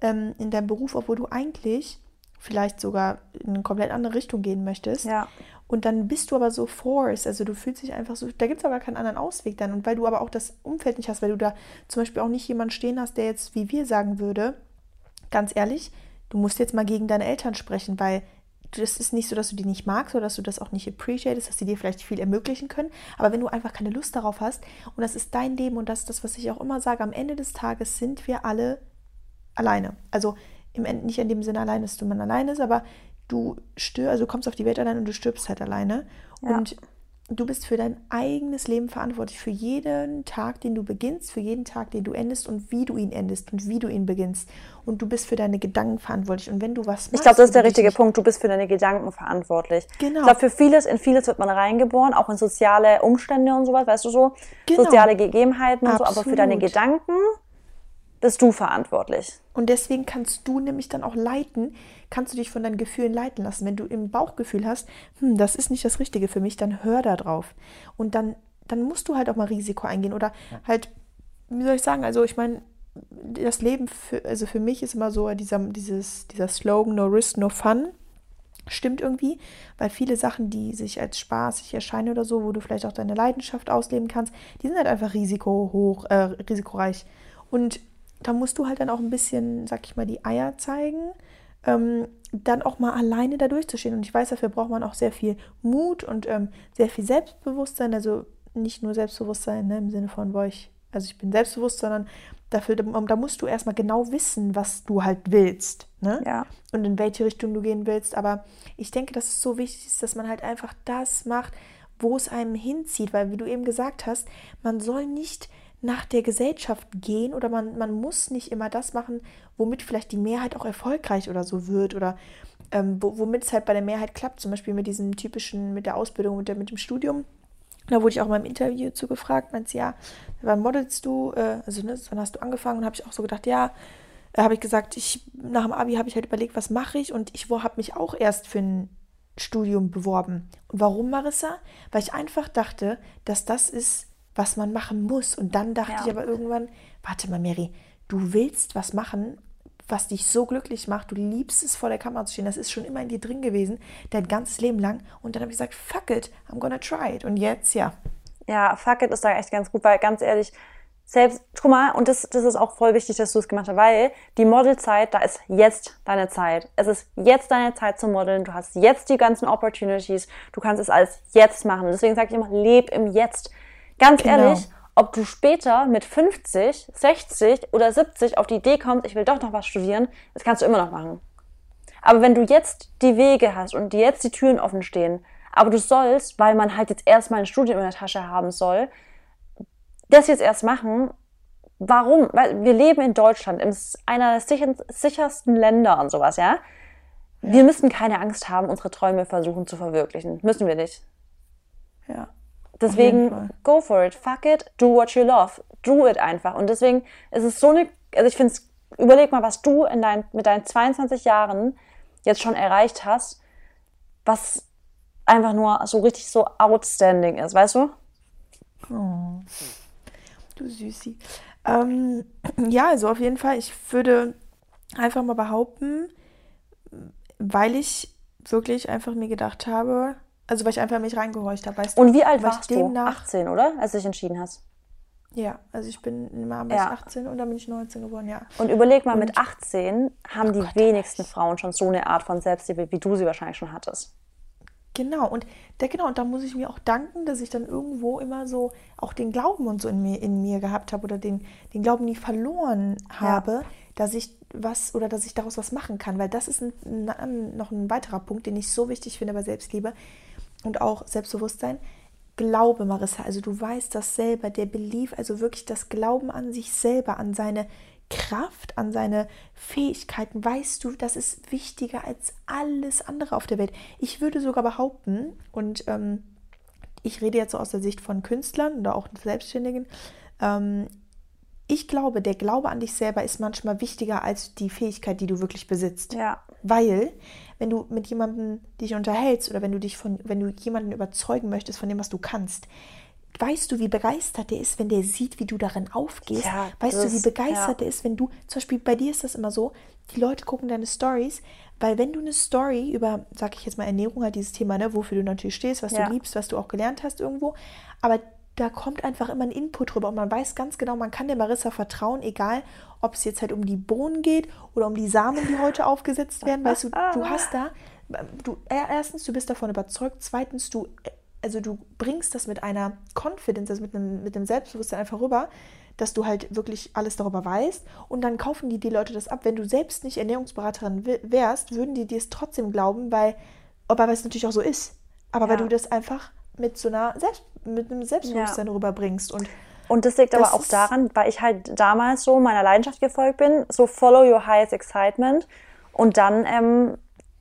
ähm, in deinem Beruf, obwohl du eigentlich vielleicht sogar in eine komplett andere Richtung gehen möchtest. Ja. Und dann bist du aber so forced, also du fühlst dich einfach so, da gibt es aber keinen anderen Ausweg dann. Und weil du aber auch das Umfeld nicht hast, weil du da zum Beispiel auch nicht jemanden stehen hast, der jetzt, wie wir sagen würde, ganz ehrlich, du musst jetzt mal gegen deine Eltern sprechen, weil das ist nicht so, dass du die nicht magst oder dass du das auch nicht appreciatest, dass sie dir vielleicht viel ermöglichen können. Aber wenn du einfach keine Lust darauf hast und das ist dein Leben und das ist das, was ich auch immer sage, am Ende des Tages sind wir alle alleine. Also im Ende nicht in dem Sinne alleine, dass du man alleine ist, aber du stirbst, also du kommst auf die Welt allein und du stirbst halt alleine. Ja. Und du bist für dein eigenes Leben verantwortlich, für jeden Tag, den du beginnst, für jeden Tag, den du endest und wie du ihn endest und wie du ihn beginnst. Und du bist für deine Gedanken verantwortlich. Und wenn du was machst, Ich glaube, das ist der richtige Punkt. Du bist für deine Gedanken verantwortlich. Genau. Ich glaube, für vieles, in vieles wird man reingeboren, auch in soziale Umstände und sowas, weißt du so, genau. soziale Gegebenheiten und Absolut. so. Aber für deine Gedanken bist du verantwortlich. Und deswegen kannst du nämlich dann auch leiten, kannst du dich von deinen Gefühlen leiten lassen. Wenn du im Bauchgefühl hast, hm, das ist nicht das Richtige für mich, dann hör da drauf. Und dann, dann musst du halt auch mal Risiko eingehen. Oder halt, wie soll ich sagen, also ich meine, das Leben, für, also für mich ist immer so dieser, dieses, dieser Slogan, no risk, no fun. Stimmt irgendwie, weil viele Sachen, die sich als spaßig erscheinen oder so, wo du vielleicht auch deine Leidenschaft ausleben kannst, die sind halt einfach risikohoch, äh, risikoreich. Und da musst du halt dann auch ein bisschen, sag ich mal, die Eier zeigen, ähm, dann auch mal alleine da durchzustehen. Und ich weiß, dafür braucht man auch sehr viel Mut und ähm, sehr viel Selbstbewusstsein. Also nicht nur Selbstbewusstsein ne, im Sinne von, boah, ich, also ich bin selbstbewusst, sondern dafür, da musst du erstmal genau wissen, was du halt willst. Ne? Ja. Und in welche Richtung du gehen willst. Aber ich denke, dass es so wichtig ist, dass man halt einfach das macht, wo es einem hinzieht. Weil, wie du eben gesagt hast, man soll nicht nach der Gesellschaft gehen oder man, man muss nicht immer das machen, womit vielleicht die Mehrheit auch erfolgreich oder so wird oder ähm, womit es halt bei der Mehrheit klappt, zum Beispiel mit diesem typischen, mit der Ausbildung, mit, der, mit dem Studium. Da wurde ich auch in meinem Interview zu gefragt, meinst ja, wann modelst du, äh, also ne, wann hast du angefangen? Und habe ich auch so gedacht, ja, äh, habe ich gesagt, ich nach dem Abi habe ich halt überlegt, was mache ich und ich habe mich auch erst für ein Studium beworben. Und warum, Marissa? Weil ich einfach dachte, dass das ist was man machen muss. Und dann dachte ja. ich aber irgendwann, warte mal, Mary, du willst was machen, was dich so glücklich macht. Du liebst es, vor der Kamera zu stehen. Das ist schon immer in dir drin gewesen, dein ganzes Leben lang. Und dann habe ich gesagt, fuck it, I'm gonna try it. Und jetzt, ja. Ja, fuck it ist da echt ganz gut, weil ganz ehrlich, selbst, guck mal, und das, das ist auch voll wichtig, dass du es gemacht hast, weil die Modelzeit, da ist jetzt deine Zeit. Es ist jetzt deine Zeit zu modeln. Du hast jetzt die ganzen Opportunities. Du kannst es alles jetzt machen. Deswegen sage ich immer, leb im Jetzt. Ganz genau. ehrlich, ob du später mit 50, 60 oder 70 auf die Idee kommst, ich will doch noch was studieren, das kannst du immer noch machen. Aber wenn du jetzt die Wege hast und dir jetzt die Türen offen stehen, aber du sollst, weil man halt jetzt erstmal ein Studium in der Tasche haben soll, das jetzt erst machen, warum? Weil wir leben in Deutschland, in einer der sichersten Länder und sowas, ja? Wir müssen keine Angst haben, unsere Träume versuchen zu verwirklichen. Müssen wir nicht. Ja. Deswegen, go for it, fuck it, do what you love, do it einfach. Und deswegen ist es so eine, also ich finde es, überleg mal, was du in dein, mit deinen 22 Jahren jetzt schon erreicht hast, was einfach nur so richtig so outstanding ist, weißt du? Oh, du Süßi. Ähm, [CLEARS THROAT] ja, also auf jeden Fall, ich würde einfach mal behaupten, weil ich wirklich einfach mir gedacht habe, also weil ich einfach mich reingehorcht habe, weißt du. Und wie alt warst du? 18, oder? Als du dich entschieden hast. Ja, also ich bin immer bis ja. 18 und dann bin ich 19 geworden, ja. Und überleg mal, und mit 18 haben oh die Gott, wenigsten Frauen schon so eine Art von Selbstliebe, wie du sie wahrscheinlich schon hattest. Genau, und der, genau, und da muss ich mir auch danken, dass ich dann irgendwo immer so auch den Glauben und so in mir, in mir gehabt habe oder den, den Glauben nie verloren habe, ja. dass ich was oder dass ich daraus was machen kann. Weil das ist ein, ein, noch ein weiterer Punkt, den ich so wichtig finde bei Selbstliebe und auch Selbstbewusstsein. Glaube, Marissa, also du weißt das selber, der Belief, also wirklich das Glauben an sich selber, an seine Kraft, an seine Fähigkeiten, weißt du, das ist wichtiger als alles andere auf der Welt. Ich würde sogar behaupten, und ähm, ich rede jetzt so aus der Sicht von Künstlern oder auch Selbstständigen, ähm, ich glaube, der Glaube an dich selber ist manchmal wichtiger als die Fähigkeit, die du wirklich besitzt. Ja. Weil, wenn du mit jemandem dich unterhältst oder wenn du dich von, wenn du jemanden überzeugen möchtest von dem, was du kannst, weißt du, wie begeistert der ist, wenn der sieht, wie du darin aufgehst? Ja, weißt du, wie begeistert ja. der ist, wenn du, zum Beispiel bei dir ist das immer so, die Leute gucken deine Stories, weil wenn du eine Story über, sag ich jetzt mal Ernährung, halt dieses Thema, ne, wofür du natürlich stehst, was ja. du liebst, was du auch gelernt hast irgendwo, aber da kommt einfach immer ein Input drüber und man weiß ganz genau, man kann der Marissa vertrauen, egal ob es jetzt halt um die Bohnen geht oder um die Samen, die heute aufgesetzt werden. Weißt du, du hast da, du, erstens, du bist davon überzeugt, zweitens, du, also du bringst das mit einer Confidence, also mit einem, mit einem Selbstbewusstsein einfach rüber, dass du halt wirklich alles darüber weißt und dann kaufen die die Leute das ab. Wenn du selbst nicht Ernährungsberaterin wärst, würden die dir es trotzdem glauben, weil, weil es natürlich auch so ist. Aber ja. weil du das einfach mit so einer Selbst, mit einem Selbstbewusstsein ja. rüberbringst. Und, und das liegt das aber auch daran, weil ich halt damals so meiner Leidenschaft gefolgt bin, so follow your highest excitement. Und dann, ähm,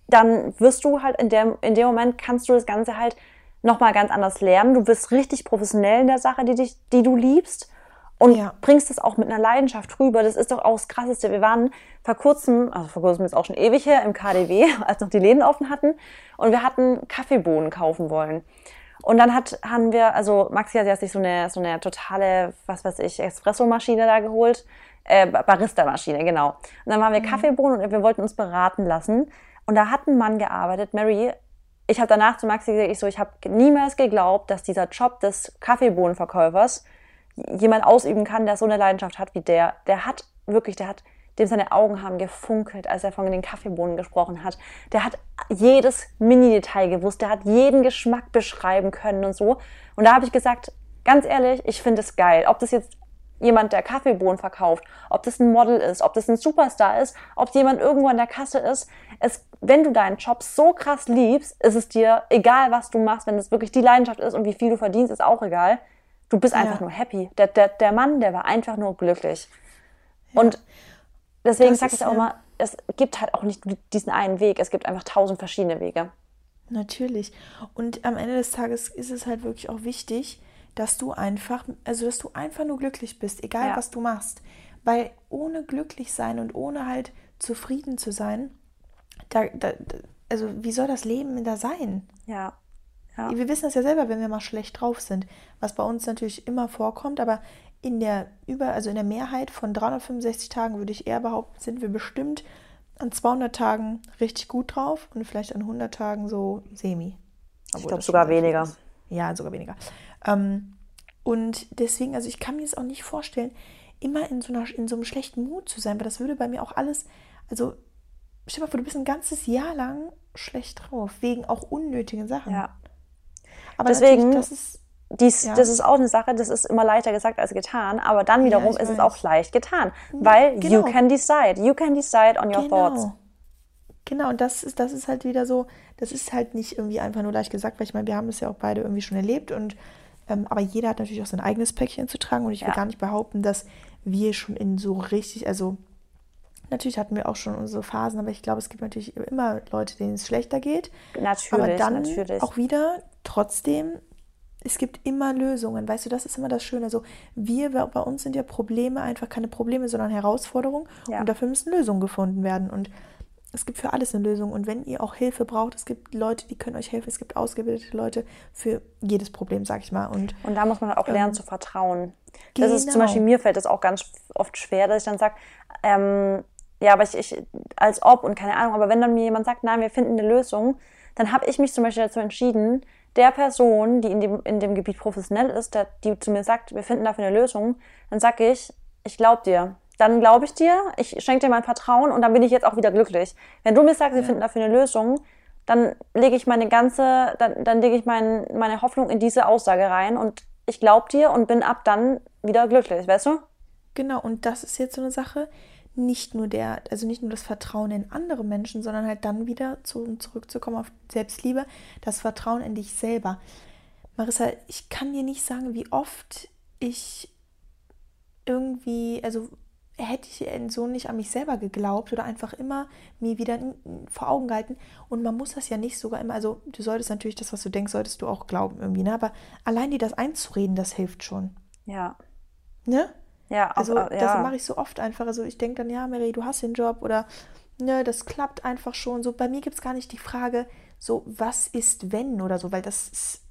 dann wirst du halt in dem, in dem Moment kannst du das Ganze halt nochmal ganz anders lernen. Du wirst richtig professionell in der Sache, die, dich, die du liebst und ja. bringst es auch mit einer Leidenschaft rüber. Das ist doch auch das Krasseste. Wir waren vor kurzem, also vor kurzem ist auch schon ewig her, im KDW, [LAUGHS] als noch die Läden offen hatten und wir hatten Kaffeebohnen kaufen wollen. Und dann hat, haben wir, also Maxi hat sich so eine, so eine totale, was weiß ich, Espresso-Maschine da geholt. Äh, Barista-Maschine, genau. Und dann waren wir mhm. Kaffeebohnen und wir wollten uns beraten lassen. Und da hat ein Mann gearbeitet, Mary. Ich habe danach zu Maxi gesagt, ich so, ich habe niemals geglaubt, dass dieser Job des Kaffeebohnenverkäufers jemand ausüben kann, der so eine Leidenschaft hat wie der. Der hat wirklich, der hat, dem seine Augen haben gefunkelt, als er von den Kaffeebohnen gesprochen hat. Der hat jedes Mini-Detail gewusst, der hat jeden Geschmack beschreiben können und so. Und da habe ich gesagt, ganz ehrlich, ich finde es geil. Ob das jetzt jemand, der Kaffeebohnen verkauft, ob das ein Model ist, ob das ein Superstar ist, ob jemand irgendwo an der Kasse ist. Es, wenn du deinen Job so krass liebst, ist es dir egal, was du machst, wenn es wirklich die Leidenschaft ist und wie viel du verdienst, ist auch egal. Du bist einfach ja. nur happy. Der, der, der Mann, der war einfach nur glücklich. Ja. Und deswegen sage ich auch ja. mal, es gibt halt auch nicht diesen einen Weg. Es gibt einfach tausend verschiedene Wege. Natürlich. Und am Ende des Tages ist es halt wirklich auch wichtig, dass du einfach, also dass du einfach nur glücklich bist, egal was du machst. Weil ohne glücklich sein und ohne halt zufrieden zu sein, da, da, also wie soll das Leben da sein? Ja. Ja. Wir wissen das ja selber, wenn wir mal schlecht drauf sind, was bei uns natürlich immer vorkommt, aber in der über also in der Mehrheit von 365 Tagen würde ich eher behaupten, sind wir bestimmt an 200 Tagen richtig gut drauf und vielleicht an 100 Tagen so semi. Obwohl ich glaube sogar weniger. Ist. Ja, sogar weniger. Ähm, und deswegen, also ich kann mir das auch nicht vorstellen, immer in so, einer, in so einem schlechten Mut zu sein, weil das würde bei mir auch alles, also stell mal vor, du bist ein ganzes Jahr lang schlecht drauf, wegen auch unnötigen Sachen. Ja. Aber deswegen, das ist, dies, ja. das ist auch eine Sache, das ist immer leichter gesagt als getan, aber dann wiederum ja, ist es auch leicht getan, weil genau. you can decide, you can decide on your genau. thoughts. Genau, und das ist, das ist halt wieder so, das ist halt nicht irgendwie einfach nur leicht gesagt, weil ich meine, wir haben das ja auch beide irgendwie schon erlebt und ähm, aber jeder hat natürlich auch sein eigenes Päckchen zu tragen und ich will ja. gar nicht behaupten, dass wir schon in so richtig, also Natürlich hatten wir auch schon unsere Phasen, aber ich glaube, es gibt natürlich immer Leute, denen es schlechter geht. Natürlich, aber dann natürlich. auch wieder, trotzdem, es gibt immer Lösungen. Weißt du, das ist immer das Schöne. So, wir, bei uns sind ja Probleme einfach keine Probleme, sondern Herausforderungen. Ja. Und dafür müssen Lösungen gefunden werden. Und es gibt für alles eine Lösung. Und wenn ihr auch Hilfe braucht, es gibt Leute, die können euch helfen. Es gibt ausgebildete Leute für jedes Problem, sag ich mal. Und, und da muss man auch lernen ähm, zu vertrauen. Das ist zum genau. Beispiel, mir fällt das auch ganz oft schwer, dass ich dann sage, ähm, ja, aber ich, ich, als ob und keine Ahnung, aber wenn dann mir jemand sagt, nein, wir finden eine Lösung, dann habe ich mich zum Beispiel dazu entschieden, der Person, die in dem, in dem Gebiet professionell ist, der, die zu mir sagt, wir finden dafür eine Lösung, dann sage ich, ich glaube dir. Dann glaube ich dir, ich schenke dir mein Vertrauen und dann bin ich jetzt auch wieder glücklich. Wenn du mir sagst, wir ja. finden dafür eine Lösung, dann lege ich meine ganze, dann, dann lege ich mein, meine Hoffnung in diese Aussage rein und ich glaube dir und bin ab dann wieder glücklich, weißt du? Genau, und das ist jetzt so eine Sache, nicht nur der, also nicht nur das Vertrauen in andere Menschen, sondern halt dann wieder zu, zurückzukommen auf Selbstliebe, das Vertrauen in dich selber. Marissa, ich kann dir nicht sagen, wie oft ich irgendwie, also hätte ich so nicht an mich selber geglaubt oder einfach immer mir wieder vor Augen gehalten. Und man muss das ja nicht sogar immer, also du solltest natürlich das, was du denkst, solltest du auch glauben irgendwie, ne? Aber allein dir das einzureden, das hilft schon. Ja. Ne? Ja, also ja. das mache ich so oft einfach. Also ich denke dann, ja, Mary, du hast den Job oder ne, das klappt einfach schon. So bei mir gibt es gar nicht die Frage, so was ist wenn oder so, weil das ist,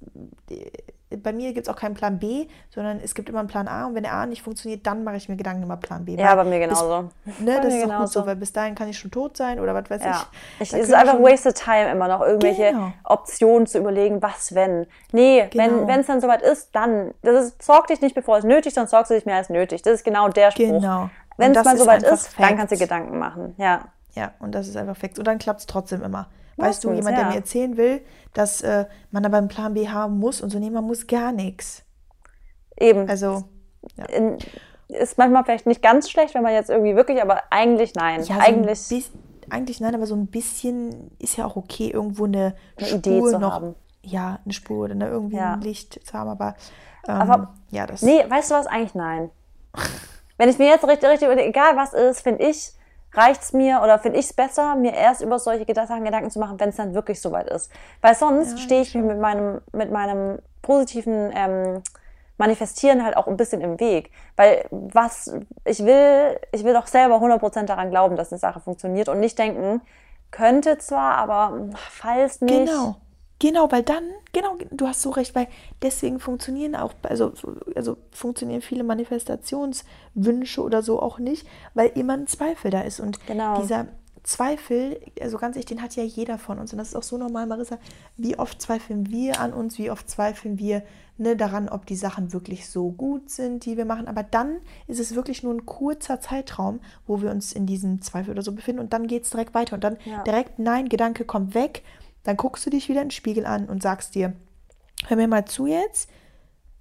äh, bei mir gibt es auch keinen Plan B, sondern es gibt immer einen Plan A und wenn der A nicht funktioniert, dann mache ich mir Gedanken über Plan B. Ja, bei mir genauso. Bis, ne, bei das ist genauso. gut so, weil bis dahin kann ich schon tot sein oder was weiß ja. ich. Es ist einfach schon... wasted time, immer noch irgendwelche genau. Optionen zu überlegen, was wenn. Nee, genau. wenn es dann soweit ist, dann. Das ist, sorg dich nicht, bevor es nötig ist, dann sorgst du dich mehr als nötig. Das ist genau der Spruch. Genau. Wenn es mal soweit ist, Fact. dann kannst du Gedanken machen. Ja. Ja, und das ist einfach Fakt. Und dann klappt es trotzdem immer. Weißt du, jemand, ja. der mir erzählen will, dass äh, man aber einen Plan B haben muss und so, nee, man muss gar nichts. Eben. Also, ja. In, ist manchmal vielleicht nicht ganz schlecht, wenn man jetzt irgendwie wirklich, aber eigentlich nein. Ja, eigentlich, so eigentlich nein, aber so ein bisschen ist ja auch okay, irgendwo eine, eine Idee zu noch, haben. ja, eine Spur oder eine, irgendwie Ja. ein Licht zu haben, aber, ähm, Aber- ja, das. Nee, weißt du was? Eigentlich nein. [LAUGHS] Wenn ich mir jetzt richtig, richtig egal was ist, finde ich, reicht's mir oder finde ich es besser, mir erst über solche Sachen Gedanken zu machen, wenn es dann wirklich soweit ist. Weil sonst Ja, stehe ich mir mit meinem, mit meinem positiven ähm, Manifestieren halt auch ein bisschen im Weg. Weil was, ich will, ich will doch selber 100% daran glauben, dass eine Sache funktioniert und nicht denken, könnte zwar, aber falls nicht. Genau. Genau, weil dann, genau, du hast so recht, weil deswegen funktionieren auch, also, also funktionieren viele Manifestationswünsche oder so auch nicht, weil immer ein Zweifel da ist. Und Genau. dieser Zweifel, also ganz ehrlich, den hat ja jeder von uns. Und das ist auch so normal, Marissa. Wie oft zweifeln wir an uns, wie oft zweifeln wir ne, daran, ob die Sachen wirklich so gut sind, die wir machen. Aber dann ist es wirklich nur ein kurzer Zeitraum, wo wir uns in diesem Zweifel oder so befinden. Und dann geht es direkt weiter. Und dann Ja. direkt, nein, Gedanke kommt weg. Dann guckst du dich wieder in den Spiegel an und sagst dir, hör mir mal zu jetzt.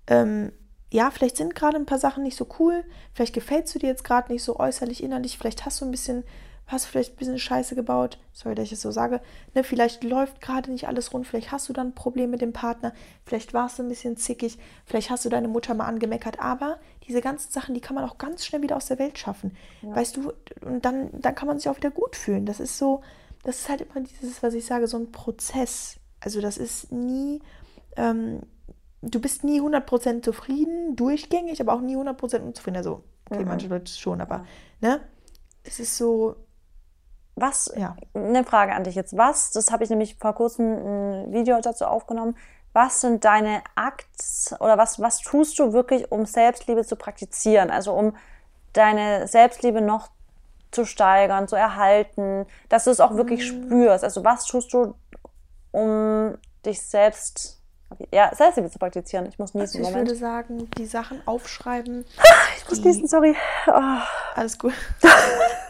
Ähm, ja, vielleicht sind gerade ein paar Sachen nicht so cool. Vielleicht gefällst du dir jetzt gerade nicht so äußerlich, innerlich. Vielleicht hast du ein bisschen, hast vielleicht ein bisschen Scheiße gebaut. Sorry, dass ich es so sage. Ne, vielleicht läuft gerade nicht alles rund. Vielleicht hast du dann ein Problem mit dem Partner. Vielleicht warst du ein bisschen zickig. Vielleicht hast du deine Mutter mal angemeckert. Aber diese ganzen Sachen, die kann man auch ganz schnell wieder aus der Welt schaffen. Weißt du, und dann, dann kann man sich auch wieder gut fühlen. Das ist so, das ist halt immer dieses, was ich sage, so ein Prozess. Also das ist nie, ähm, du bist nie 100% zufrieden, durchgängig, aber auch nie 100% unzufrieden. Also, okay, Mhm. manche Leute schon, aber, ne? Es ist so, Was, Ja. eine Frage an dich jetzt. Was, das habe ich nämlich vor kurzem ein Video dazu aufgenommen. Was sind deine Acts oder was, was tust du wirklich, um Selbstliebe zu praktizieren? Also um deine Selbstliebe noch zu steigern, zu erhalten, dass du es auch wirklich Mhm. spürst. Also was tust du, um dich selbst, ja, Selbstliebe zu praktizieren? Ich muss niesen, also ich Moment. würde sagen, die Sachen aufschreiben. [LAUGHS] Ich muss niesen, sorry. Oh, Alles gut. [LAUGHS]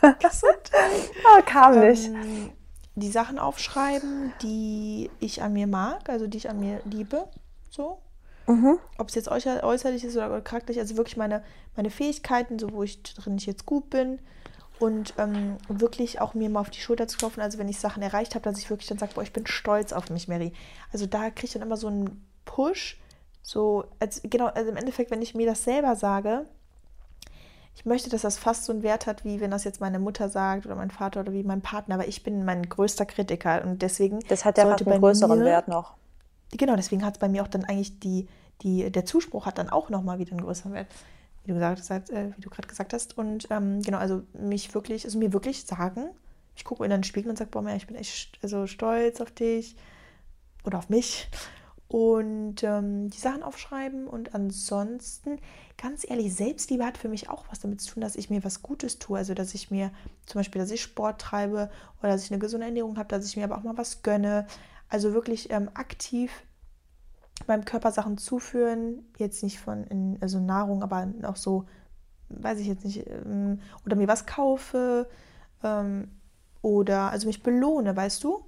oh, kam nicht. Ähm, die Sachen aufschreiben, die ich an mir mag, also die ich an mir liebe. So. Mhm. Ob es jetzt äußer- äußerlich ist oder charakterlich, also wirklich meine, meine Fähigkeiten, so wo ich drin ich jetzt gut bin. Und ähm, wirklich auch mir mal auf die Schulter zu klopfen, also wenn ich Sachen erreicht habe, dass ich wirklich dann sage, boah, ich bin stolz auf mich, Mary. Also da kriege ich dann immer so einen Push, so, als, genau, also im Endeffekt, wenn ich mir das selber sage, ich möchte, dass das fast so einen Wert hat, wie wenn das jetzt meine Mutter sagt oder mein Vater oder wie mein Partner, aber ich bin mein größter Kritiker und deswegen Das hat ja sollte einen größeren mir, Wert noch. Genau, deswegen hat es bei mir auch dann eigentlich die, die, der Zuspruch hat dann auch nochmal wieder einen größeren Wert, wie du gesagt hast, äh, wie du gerade gesagt hast. Und ähm, genau, also mich wirklich, also mir wirklich sagen, ich gucke in den Spiegel und sage, boah, ich bin echt also stolz auf dich oder auf mich. Und ähm, die Sachen aufschreiben und ansonsten, ganz ehrlich, Selbstliebe hat für mich auch was damit zu tun, dass ich mir was Gutes tue. Also, dass ich mir zum Beispiel, dass ich Sport treibe oder dass ich eine gesunde Ernährung habe, dass ich mir aber auch mal was gönne. Also wirklich ähm, aktiv meinem Körper Sachen zuführen, jetzt nicht von in, also Nahrung, aber auch so, weiß ich jetzt nicht, ähm, oder mir was kaufe ähm, oder also mich belohne, weißt du?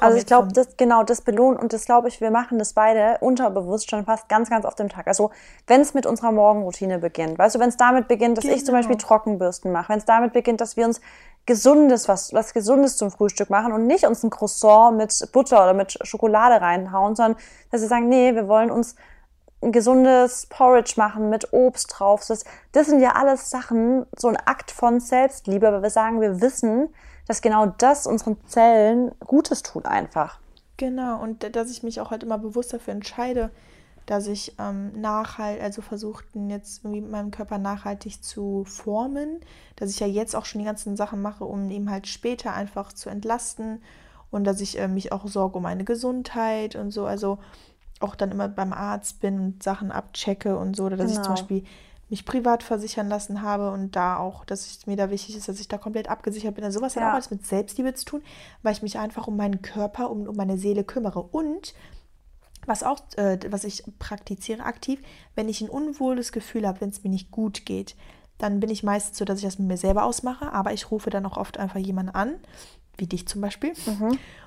Also ich glaube, das genau das belohnt und das glaube ich, wir machen das beide unterbewusst schon fast ganz, ganz oft im Tag. Also wenn es mit unserer Morgenroutine beginnt, weißt du, wenn es damit beginnt, dass ich zum Genau. Beispiel Trockenbürsten mache, wenn es damit beginnt, dass wir uns gesundes, was, was Gesundes zum Frühstück machen und nicht uns ein Croissant mit Butter oder mit Schokolade reinhauen, sondern dass wir sagen, nee, wir wollen uns ein gesundes Porridge machen mit Obst drauf. Das, das sind ja alles Sachen, so ein Akt von Selbstliebe, aber wir sagen, wir wissen, dass genau das unseren Zellen Gutes tut einfach. Genau, und dass ich mich auch halt immer bewusst dafür entscheide, dass ich ähm, nachhalt, also versuchten jetzt irgendwie meinen Körper nachhaltig zu formen, dass ich ja jetzt auch schon die ganzen Sachen mache, um eben halt später einfach zu entlasten und dass ich äh, mich auch sorge um meine Gesundheit und so, also auch dann immer beim Arzt bin und Sachen abchecke und so, oder dass ich zum Genau. Beispiel mich privat versichern lassen habe und da auch, dass es mir da wichtig ist, dass ich da komplett abgesichert bin. Also sowas hat Ja. auch alles mit Selbstliebe zu tun, weil ich mich einfach um meinen Körper, um, um meine Seele kümmere. Und was auch, äh, was ich praktiziere aktiv, wenn ich ein unwohles Gefühl habe, wenn es mir nicht gut geht, dann bin ich meistens so, dass ich das mit mir selber ausmache, aber ich rufe dann auch oft einfach jemanden an, wie dich zum Beispiel.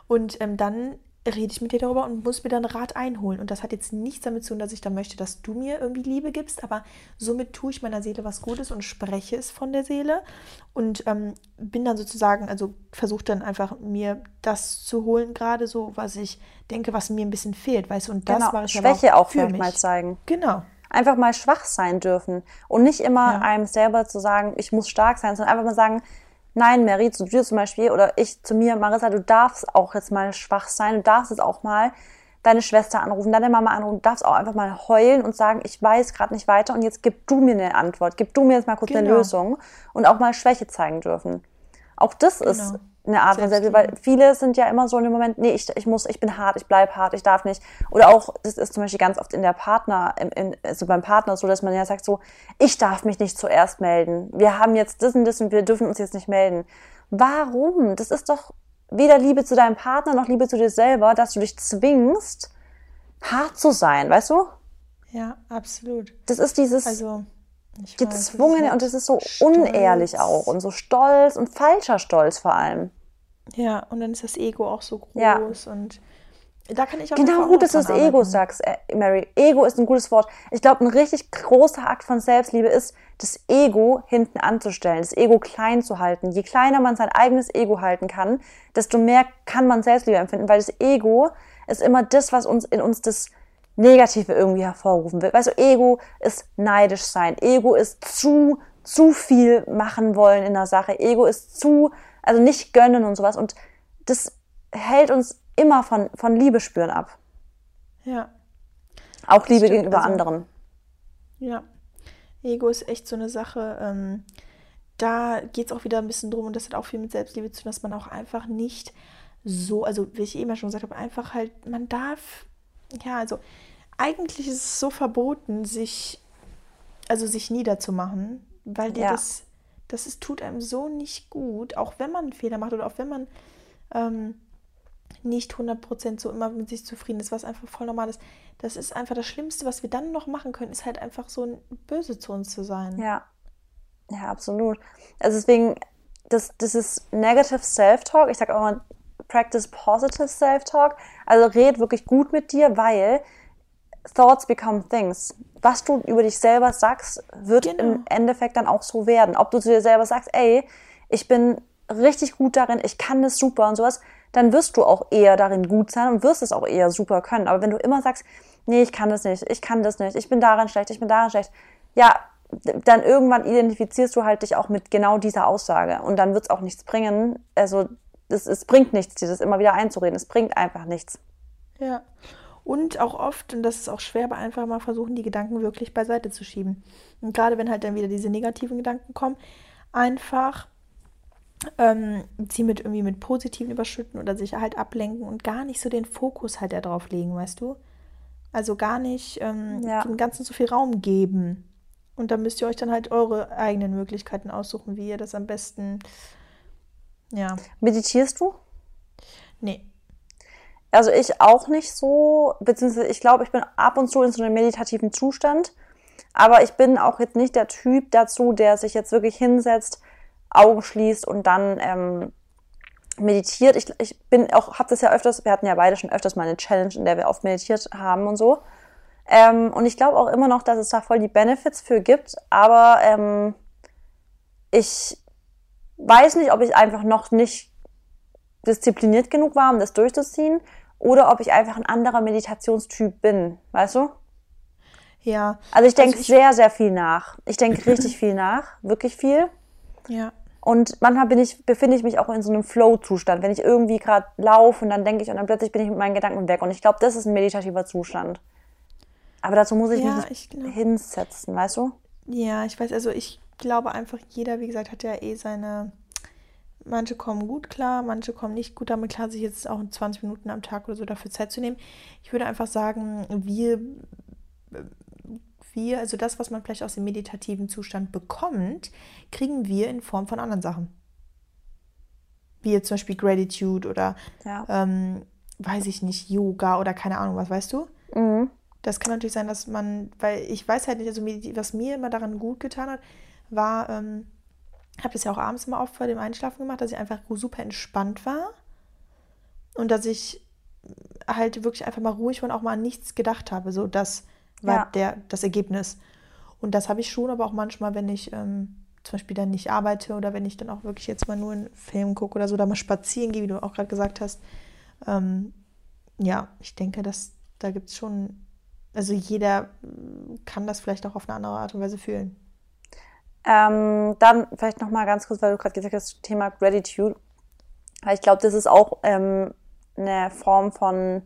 Und ähm, dann rede ich mit dir darüber und muss mir dann Rat einholen. Und das hat jetzt nichts damit zu tun, dass ich dann möchte, dass du mir irgendwie Liebe gibst, aber somit tue ich meiner Seele was Gutes und spreche es von der Seele und ähm, bin dann sozusagen, also versuche dann einfach mir das zu holen, gerade so, was ich denke, was mir ein bisschen fehlt, weißt du, und das genau. war ich Schwäche auch auch vielleicht mal zeigen. Genau. Einfach mal schwach sein dürfen und nicht immer Ja. einem selber zu sagen, ich muss stark sein, sondern einfach mal sagen, nein, Mary, zu dir zum Beispiel oder ich zu mir, Marissa, du darfst auch jetzt mal schwach sein, du darfst jetzt auch mal deine Schwester anrufen, deine Mama anrufen, du darfst auch einfach mal heulen und sagen, ich weiß gerade nicht weiter und jetzt gib du mir eine Antwort, gib du mir jetzt mal kurz eine Genau. Lösung und auch mal Schwäche zeigen dürfen. Auch das ist Genau. eine Art von Selbstliebe, weil viele sind ja immer so in dem Moment, nee, ich, ich muss, ich bin hart, ich bleib hart, ich darf nicht. Oder auch, das ist zum Beispiel ganz oft in der Partner, in, in, also beim Partner so, dass man ja sagt so, ich darf mich nicht zuerst melden. Wir haben jetzt das und das und wir dürfen uns jetzt nicht melden. Warum? Das ist doch weder Liebe zu deinem Partner noch Liebe zu dir selber, dass du dich zwingst, hart zu sein, weißt du? Ja, absolut. Das ist dieses Also, ich weiß, ist gezwungene halt und das ist so Stolz. unehrlich auch und so stolz und falscher Stolz vor allem. Ja, und dann ist das Ego auch so groß Ja. und da kann ich Genau, auch gut, noch dass du das Ego sagst, äh, Mary. Ego ist ein gutes Wort. Ich glaube, ein richtig großer Akt von Selbstliebe ist, das Ego hinten anzustellen, das Ego klein zu halten. Je kleiner man sein eigenes Ego halten kann, desto mehr kann man Selbstliebe empfinden, weil das Ego ist immer das, was uns in uns das Negative irgendwie hervorrufen will. Weißt du, Ego ist neidisch sein. Ego ist zu, zu viel machen wollen in der Sache. Ego ist zu, also nicht gönnen und sowas. Und das hält uns immer von, von Liebe spüren ab. Ja, Auch Liebe stimmt, gegenüber also- anderen. ja. Ego ist echt so eine Sache. Ähm, da geht es auch wieder ein bisschen drum und das hat auch viel mit Selbstliebe zu tun, dass man auch einfach nicht so, also wie ich eben schon gesagt habe, einfach halt, man darf, ja, also eigentlich ist es so verboten, sich, also sich niederzumachen, weil dir Ja. das, das ist, tut einem so nicht gut, auch wenn man einen Fehler macht oder auch wenn man ähm, nicht 100% so immer mit sich zufrieden ist, was einfach voll normal ist. Das ist einfach das Schlimmste, was wir dann noch machen können, ist halt einfach so ein böse zu uns zu sein. Ja. Ja, absolut. Also deswegen, das, das ist Negative Self-Talk. Ich sage auch mal, practice positive Self-Talk. Also red wirklich gut mit dir, weil Thoughts become things. Was du über dich selber sagst, wird Genau. im Endeffekt dann auch so werden. Ob du zu dir selber sagst, ey, ich bin richtig gut darin, ich kann das super und sowas, dann wirst du auch eher darin gut sein und wirst es auch eher super können. Aber wenn du immer sagst, nee, ich kann das nicht, ich kann das nicht, ich bin darin schlecht, ich bin darin schlecht, ja, dann irgendwann identifizierst du halt dich auch mit genau dieser Aussage und dann wird es auch nichts bringen. Also es, es bringt nichts, dir das immer wieder einzureden. Es bringt einfach nichts. Ja. Und auch oft, und das ist auch schwer, aber einfach mal versuchen, die Gedanken wirklich beiseite zu schieben. Und gerade wenn halt dann wieder diese negativen Gedanken kommen, einfach ähm, sie mit irgendwie mit positiven überschütten oder sich halt ablenken und gar nicht so den Fokus halt da drauf legen, weißt du? Also gar nicht ähm, Ja. dem Ganzen so viel Raum geben. Und da müsst ihr euch dann halt eure eigenen Möglichkeiten aussuchen, wie ihr das am besten, ja, Meditierst du? nee, Also ich auch nicht so, beziehungsweise ich glaube, ich bin ab und zu in so einem meditativen Zustand, aber ich bin auch jetzt nicht der Typ dazu, der sich jetzt wirklich hinsetzt, Augen schließt und dann ähm, meditiert. Ich, ich bin auch, habe das ja öfters, wir hatten ja beide schon öfters mal eine Challenge, in der wir oft meditiert haben und so. Ähm, und ich glaube auch immer noch, dass es da voll die Benefits für gibt, aber ähm, ich weiß nicht, ob ich einfach noch nicht diszipliniert genug war, um das durchzuziehen, oder ob ich einfach ein anderer Meditationstyp bin, weißt du? ja, Also ich denke ich- sehr, sehr viel nach. Ich denke [CLEARS THROAT] richtig viel nach, wirklich viel. ja, Und manchmal bin ich, befinde ich mich auch in so einem Flow-Zustand, wenn ich irgendwie gerade laufe und dann denke ich und dann plötzlich bin ich mit meinen Gedanken weg. Und ich glaube, das ist ein meditativer Zustand. Aber dazu muss ich Ja, mich ich hinsetzen, weißt du? Ja, ich weiß, also ich glaube einfach, jeder, wie gesagt, hat ja eh seine. Manche kommen gut klar, manche kommen nicht gut damit klar, sich jetzt auch 20 Minuten am Tag oder so dafür Zeit zu nehmen. Ich würde einfach sagen, wir, wir, also das, was man vielleicht aus dem meditativen Zustand bekommt, kriegen wir in Form von anderen Sachen. Wie jetzt zum Beispiel Gratitude oder, Ja. ähm, weiß ich nicht, Yoga oder keine Ahnung was, weißt du? Mhm. Das kann natürlich sein, dass man, weil ich weiß halt nicht, also was mir immer daran gut getan hat, war, ähm, habe das ja auch abends immer oft vor dem Einschlafen gemacht, dass ich einfach super entspannt war und dass ich halt wirklich einfach mal ruhig war und auch mal an nichts gedacht habe. So, das war Ja. der, das Ergebnis. Und das habe ich schon, aber auch manchmal, wenn ich ähm, zum Beispiel dann nicht arbeite oder wenn ich dann auch wirklich jetzt mal nur einen Film gucke oder so, da mal spazieren gehe, wie du auch gerade gesagt hast. Ähm, ja, ich denke, dass da gibt es schon, also jeder mm, kann das vielleicht auch auf eine andere Art und Weise fühlen. Ähm, dann vielleicht noch mal ganz kurz, weil du gerade gesagt hast, Thema Gratitude. Weil ich glaube, das ist auch ähm, eine Form von,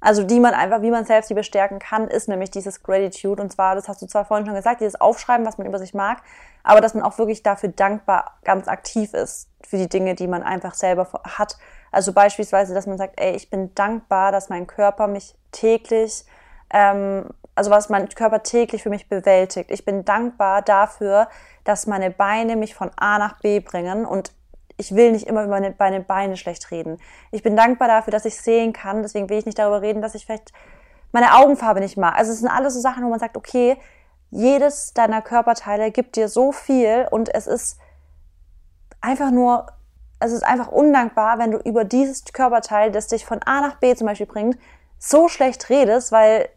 also die man einfach, wie man Selbstliebe stärken kann, ist nämlich dieses Gratitude. Und zwar, das hast du zwar vorhin schon gesagt, dieses Aufschreiben, was man über sich mag, aber dass man auch wirklich dafür dankbar ganz aktiv ist für die Dinge, die man einfach selber hat. Also beispielsweise, dass man sagt, ey, ich bin dankbar, dass mein Körper mich täglich ähm, also was mein Körper täglich für mich bewältigt. Ich bin dankbar dafür, dass meine Beine mich von A nach B bringen und ich will nicht immer über meine, Beine schlecht reden. Ich bin dankbar dafür, dass ich sehen kann. Deswegen will ich nicht darüber reden, dass ich vielleicht meine Augenfarbe nicht mag. Also es sind alles so Sachen, wo man sagt, okay, jedes deiner Körperteile gibt dir so viel und es ist einfach nur, es ist einfach undankbar, wenn du über dieses Körperteil, das dich von A nach B zum Beispiel bringt, so schlecht redest, weil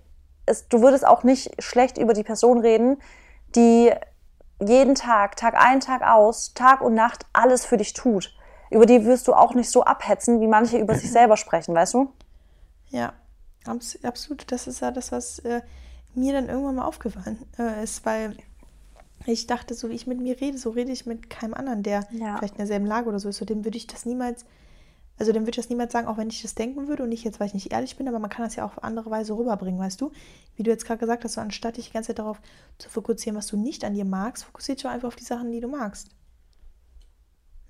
es, du würdest auch nicht schlecht über die Person reden, die jeden Tag, Tag ein, Tag aus, Tag und Nacht alles für dich tut. Über die wirst du auch nicht so abhetzen, wie manche über sich selber sprechen, weißt du? Ja, abs absolut. Das ist ja das, was äh, mir dann irgendwann mal aufgefallen äh, ist, weil ich dachte, so wie ich mit mir rede, so rede ich mit keinem anderen, der Ja. vielleicht in derselben Lage oder so ist. So dem würde ich das niemals, also dem würde ich das niemals sagen, auch wenn ich das denken würde und nicht jetzt, weil ich nicht ehrlich bin, aber man kann das ja auch auf andere Weise rüberbringen, weißt du? Wie du jetzt gerade gesagt hast, so anstatt dich die ganze Zeit darauf zu fokussieren, was du nicht an dir magst, fokussiert dich doch einfach auf die Sachen, die du magst.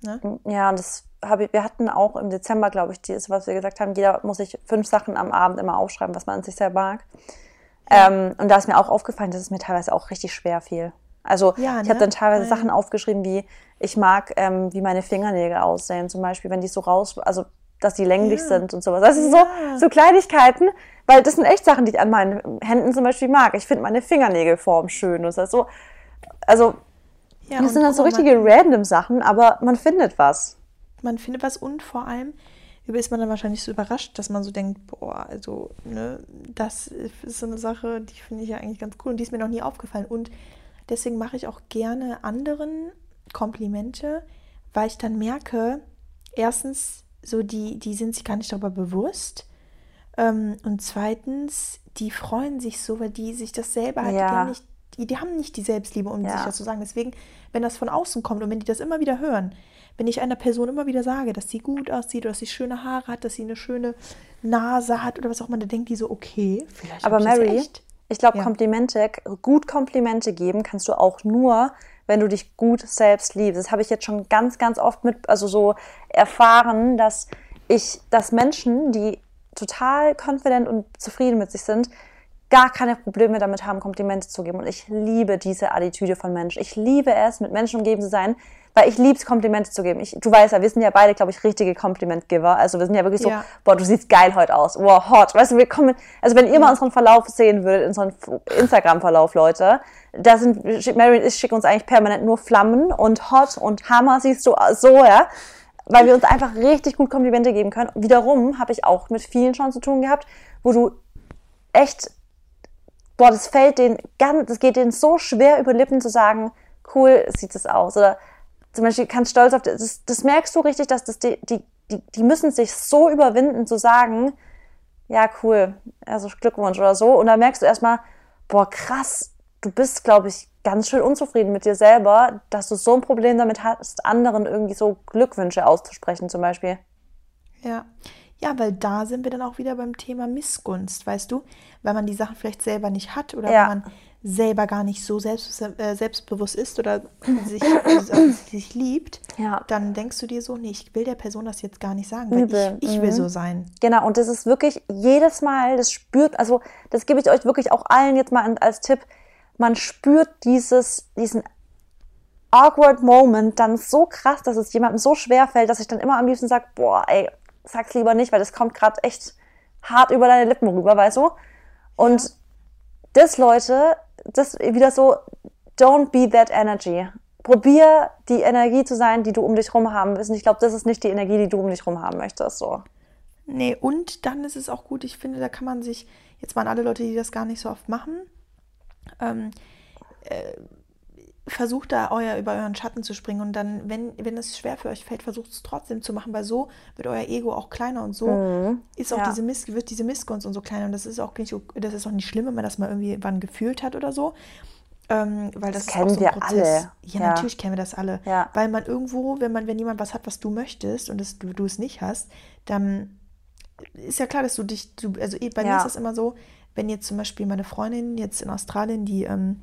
Ne? Ja, und das habe ich, wir hatten auch im Dezember, glaube ich, dieses, was wir gesagt haben, jeder muss sich fünf Sachen am Abend immer aufschreiben, was man an sich sehr mag. Ähm, und da ist mir auch aufgefallen, dass es mir teilweise auch richtig schwer fiel. Also Ja, ich ne? habe dann teilweise Weil- Sachen aufgeschrieben, wie ich mag, ähm, wie meine Fingernägel aussehen, zum Beispiel, wenn die so raus, also dass die länglich Ja. sind und sowas. Das ist Ja. so, so Kleinigkeiten, weil das sind echt Sachen, die ich an meinen Händen zum Beispiel mag. Ich finde meine Fingernägelform schön und das so, also Ja, das sind dann so richtige random Sachen, aber man findet was. man findet was und vor allem ist man dann wahrscheinlich so überrascht, dass man so denkt, boah, also, ne, das ist so eine Sache, die finde ich ja eigentlich ganz cool und die ist mir noch nie aufgefallen. Und deswegen mache ich auch gerne anderen Komplimente, weil ich dann merke, erstens, so die, die sind sich gar nicht darüber bewusst. Ähm, und zweitens, die freuen sich so, weil die sich das selber halt Ja. nicht, die, die haben nicht die Selbstliebe, um Ja. sich das zu sagen. Deswegen, wenn das von außen kommt und wenn die das immer wieder hören, wenn ich einer Person immer wieder sage, dass sie gut aussieht oder dass sie schöne Haare hat, dass sie eine schöne Nase hat oder was auch immer, dann denkt die so, okay, vielleicht Aber ich das Mary, echt. Ich glaube, Ja. Komplimente, gut Komplimente geben kannst du auch nur, wenn du dich gut selbst liebst. Das habe ich jetzt schon ganz, ganz oft mit, also so erfahren, dass ich, dass Menschen, die total confident und zufrieden mit sich sind, gar keine Probleme damit haben, Komplimente zu geben. Und ich liebe diese Attitüde von Menschen. Ich liebe es, mit Menschen umgeben zu sein, weil ich liebe es, Komplimente zu geben. Ich, du weißt ja, wir sind ja beide, glaube ich, richtige Komplimentgeber. Also wir sind ja wirklich so, Ja. boah, du siehst geil heute aus. Wow, hot. Weißt du, wir kommen, also wenn ihr mal unseren Verlauf sehen würdet, unseren Instagram-Verlauf, Leute, da sind, Mary und ich schicken uns eigentlich permanent nur Flammen und hot und Hammer, siehst du so, ja. Weil wir uns einfach richtig gut Komplimente geben können. Wiederum habe ich auch mit vielen schon zu tun gehabt, wo du echt, boah, das fällt denen ganz, das geht denen so schwer über Lippen zu sagen, cool sieht es aus. Oder zum Beispiel ganz stolz auf das, das, merkst du richtig, dass das die, die, die, die müssen sich so überwinden zu sagen, ja, cool, also Glückwunsch oder so. Und dann merkst du erstmal, boah, krass, du bist, glaube ich, ganz schön unzufrieden mit dir selber, dass du so ein Problem damit hast, anderen irgendwie so Glückwünsche auszusprechen, zum Beispiel. Ja. Ja, weil da sind wir dann auch wieder beim Thema Missgunst, weißt du? Weil man die Sachen vielleicht selber nicht hat oder Ja. weil man selber gar nicht so selbst, äh, selbstbewusst ist oder [CLEARS THROAT] sich, also sich liebt, Ja. dann denkst du dir so, nee, ich will der Person das jetzt gar nicht sagen, weil Übel. ich, ich will Mhm. so sein. Genau, und das ist wirklich jedes Mal, das spürt, also das gebe ich euch wirklich auch allen jetzt mal als Tipp, man spürt dieses, diesen awkward Moment dann so krass, dass es jemandem so schwer fällt, dass ich dann immer am liebsten sage, boah, ey, sag's lieber nicht, weil das kommt gerade echt hart über deine Lippen rüber, weißt du? Und das, Leute, das wieder so, don't be that energy. Probier die Energie zu sein, die du um dich rum haben willst. Und ich glaube, das ist nicht die Energie, die du um dich rum haben möchtest. So. Nee, und dann ist es auch gut, ich finde, da kann man sich, jetzt waren alle Leute, die das gar nicht so oft machen, ähm, äh, versucht da euer, über euren Schatten zu springen und dann, wenn, wenn es schwer für euch fällt, versucht es trotzdem zu machen, weil so wird euer Ego auch kleiner und so Mhm. ist auch Ja. diese Miss, wird diese Missgunst und so kleiner und das ist auch nicht, das ist auch nicht schlimm, wenn man das mal irgendwie wann gefühlt hat oder so. Ähm, weil das, Das ist auch kennen so ein wir Prozess. alle. Ja, Ja. natürlich kennen wir das alle. Ja. Weil man irgendwo, wenn man, wenn jemand was hat, was du möchtest und das, du, du es nicht hast, dann ist ja klar, dass du dich, du, also eh, bei mir ist das immer so, wenn jetzt zum Beispiel meine Freundin jetzt in Australien, die, ähm,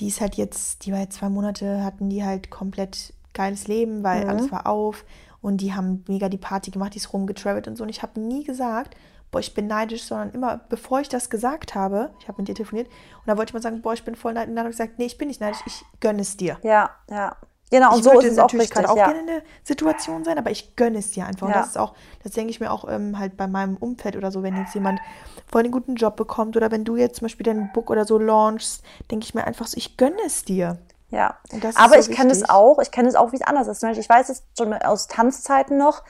die ist halt jetzt, die war jetzt zwei Monate, hatten die halt komplett geiles Leben, weil Mhm. alles war auf und die haben mega die Party gemacht, die ist rumgetravelt und so. Und ich habe nie gesagt, boah, ich bin neidisch, sondern immer, bevor ich das gesagt habe, ich habe mit dir telefoniert und da wollte ich mal sagen, boah, ich bin voll neidisch. Und dann habe ich gesagt, nee, ich bin nicht neidisch, ich gönne es dir. Ja, ja. Genau, und ich so würde ist es auch natürlich richtig. gerade auch ja. gerne in der Situation sein, aber ich gönne es dir einfach. Und Ja. das ist auch, das denke ich mir auch ähm, halt bei meinem Umfeld oder so, wenn jetzt jemand voll einen guten Job bekommt oder wenn du jetzt zum Beispiel dein Book oder so launchst, denke ich mir einfach so, ich gönne es dir. Ja, Und aber so ich kenne es auch, ich kenne es auch, wie es anders ist. Ich weiß es schon aus Tanzzeiten noch,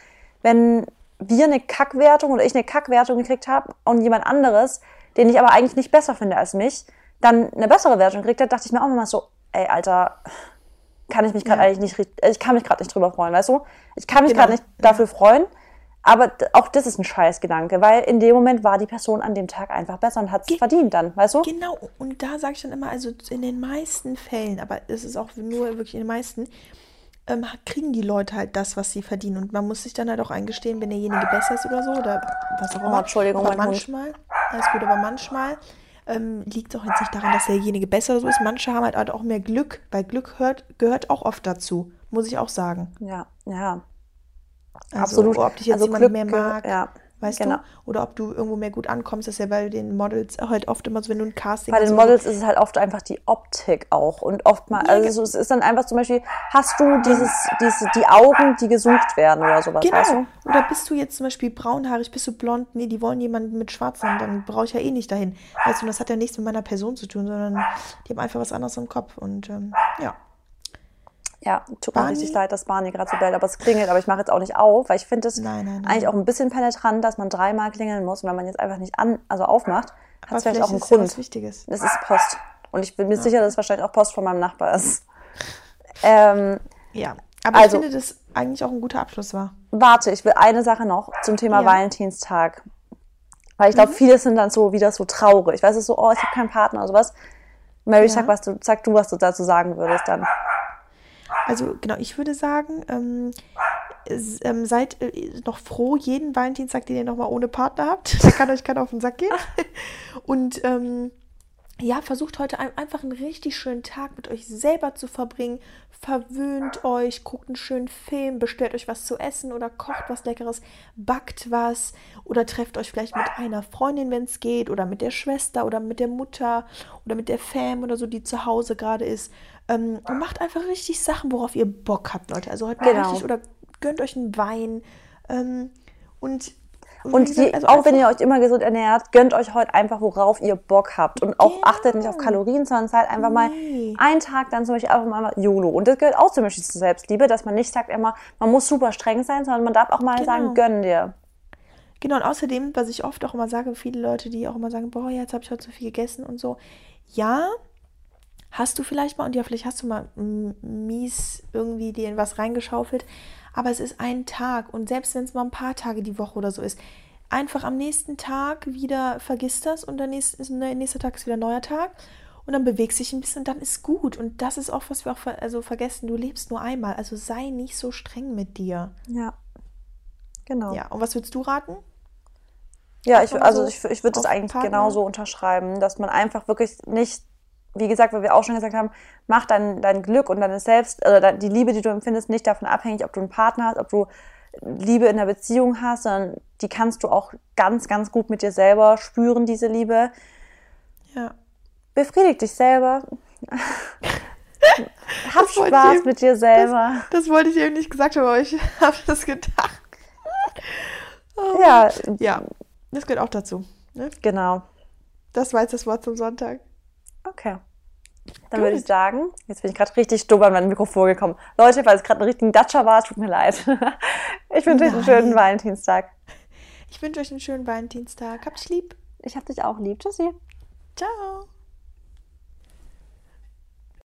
wenn wir eine Kackwertung oder ich eine Kackwertung gekriegt habe und jemand anderes, den ich aber eigentlich nicht besser finde als mich, dann eine bessere Wertung gekriegt hat, dachte ich mir auch immer so, ey, Alter, kann ich mich gerade Ja. eigentlich nicht, richt- ich kann mich gerade nicht drüber freuen, weißt du? Ich kann mich Genau, gerade nicht dafür freuen, aber auch das ist ein Scheißgedanke, weil in dem Moment war die Person an dem Tag einfach besser und hat es Ge- verdient dann, weißt du? Genau, und da sage ich dann immer, also in den meisten Fällen, aber es ist auch nur wirklich in den meisten, ähm, kriegen die Leute halt das, was sie verdienen. Und man muss sich dann halt auch eingestehen, wenn derjenige besser ist oder so, oder was auch Oh, immer. Entschuldigung, aber mein Hund. manchmal, alles gut, aber manchmal ähm, liegt es auch jetzt nicht daran, dass derjenige besser so ist. Manche haben halt auch mehr Glück, weil Glück hört, gehört auch oft dazu, muss ich auch sagen. Ja, ja. Also, Absolut. Ob dich jetzt Also jemand Glück mehr mag, ja, weißt genau. du? Oder ob du irgendwo mehr gut ankommst, das ist ja bei den Models halt oft immer so, wenn du ein Casting Bei den. Models ist es halt oft einfach die Optik auch. Und oftmal, Ja, also es ist dann einfach zum Beispiel, hast du dieses, diese, die Augen, die gesucht werden oder sowas, weißt Genau. du? Oder bist du jetzt zum Beispiel braunhaarig, bist du blond? Nee, die wollen jemanden mit schwarzen, dann brauche ich ja eh nicht dahin. Weißt du, und das hat ja nichts mit meiner Person zu tun, sondern die haben einfach was anderes im Kopf. Und ähm, ja. Ja, tut mir richtig leid, dass Barney gerade so bellt, aber es klingelt, aber ich mache jetzt auch nicht auf, weil ich finde es eigentlich auch ein bisschen penetrant, dass man dreimal klingeln muss und wenn man jetzt einfach nicht an, also aufmacht, hat es vielleicht auch einen ist ja Grund. was Wichtiges. Es ist Post. Und ich bin mir sicher, dass es wahrscheinlich auch Post von meinem Nachbar ist. [LAUGHS] Ähm, Ja. Aber Also- ich finde, dass eigentlich auch ein guter Abschluss war. Warte, ich will eine Sache noch zum Thema Ja. Valentinstag. Weil ich glaube, viele sind dann so wieder so traurig. Weißt du, so, oh, ich habe keinen Partner oder sowas. Mary, Ja. sag, was du, sag du, was du dazu sagen würdest dann. Also genau, ich würde sagen, ähm, ähm, seid äh, noch froh jeden Valentinstag, den ihr nochmal ohne Partner habt. [LAUGHS] Der kann euch keiner auf den Sack gehen. [LAUGHS] Und ähm, ja, versucht heute ein, einfach einen richtig schönen Tag mit euch selber zu verbringen. Verwöhnt euch, guckt einen schönen Film, bestellt euch was zu essen oder kocht was Leckeres, backt was oder trefft euch vielleicht mit einer Freundin, wenn es geht, oder mit der Schwester oder mit der Mutter oder mit der Fam oder so, die zu Hause gerade ist. Ähm, und macht einfach richtig Sachen, worauf ihr Bock habt, Leute. Also heute mal Genau. richtig oder gönnt euch einen Wein. Ähm, und Und wie gesagt, also auch wenn ihr euch immer gesund ernährt, gönnt euch heute einfach, worauf ihr Bock habt. Und auch Genau. achtet nicht auf Kalorien, sondern seid einfach Nee. mal einen Tag dann zum Beispiel einfach mal YOLO. Und das gehört auch zum Beispiel zur Selbstliebe, dass man nicht sagt immer, man muss super streng sein, sondern man darf auch mal Genau. sagen, gönn dir. Genau, und außerdem, was ich oft auch immer sage, viele Leute, die auch immer sagen, boah, jetzt habe ich heute so viel gegessen und so. Ja, hast du vielleicht mal, und ja, vielleicht hast du mal mies irgendwie dir in was reingeschaufelt, aber es ist ein Tag und selbst wenn es mal ein paar Tage die Woche oder so ist, einfach am nächsten Tag wieder vergiss das und der nächste, ist, der nächste Tag ist wieder ein neuer Tag und dann bewegst dich ein bisschen und dann ist gut. Und das ist auch, was wir auch ver also vergessen, du lebst nur einmal, also sei nicht so streng mit dir. Ja. Genau. Ja, und was würdest du raten? Ja, ich, also so ich, ich würde das eigentlich genauso unterschreiben, dass man einfach wirklich nicht, wie gesagt, weil wir auch schon gesagt haben, mach dein, dein Glück und deine Selbst, oder dein- die Liebe, die du empfindest, nicht davon abhängig, ob du einen Partner hast, ob du Liebe in der Beziehung hast, sondern die kannst du auch ganz, ganz gut mit dir selber spüren, diese Liebe. Ja. Befriedig dich selber. [LAUGHS] Hab Das Spaß ich- mit dir selber. Das wollte ich eben nicht gesagt haben, aber ich [LAUGHS] habe das gedacht. Oh. ja, Ja, das gehört auch dazu. Ne? genau. Das war jetzt das Wort zum Sonntag. Okay. Dann würde ich Gut. sagen, jetzt bin ich gerade richtig dumm an mein Mikrofon gekommen. Leute, weil es gerade ein richtiger Datscher war, tut mir leid. [LAUGHS] Ich wünsche euch einen schönen Valentinstag. Ich wünsche euch einen schönen Valentinstag. Habt euch lieb. Ich hab dich auch lieb. Tschüssi. Ciao.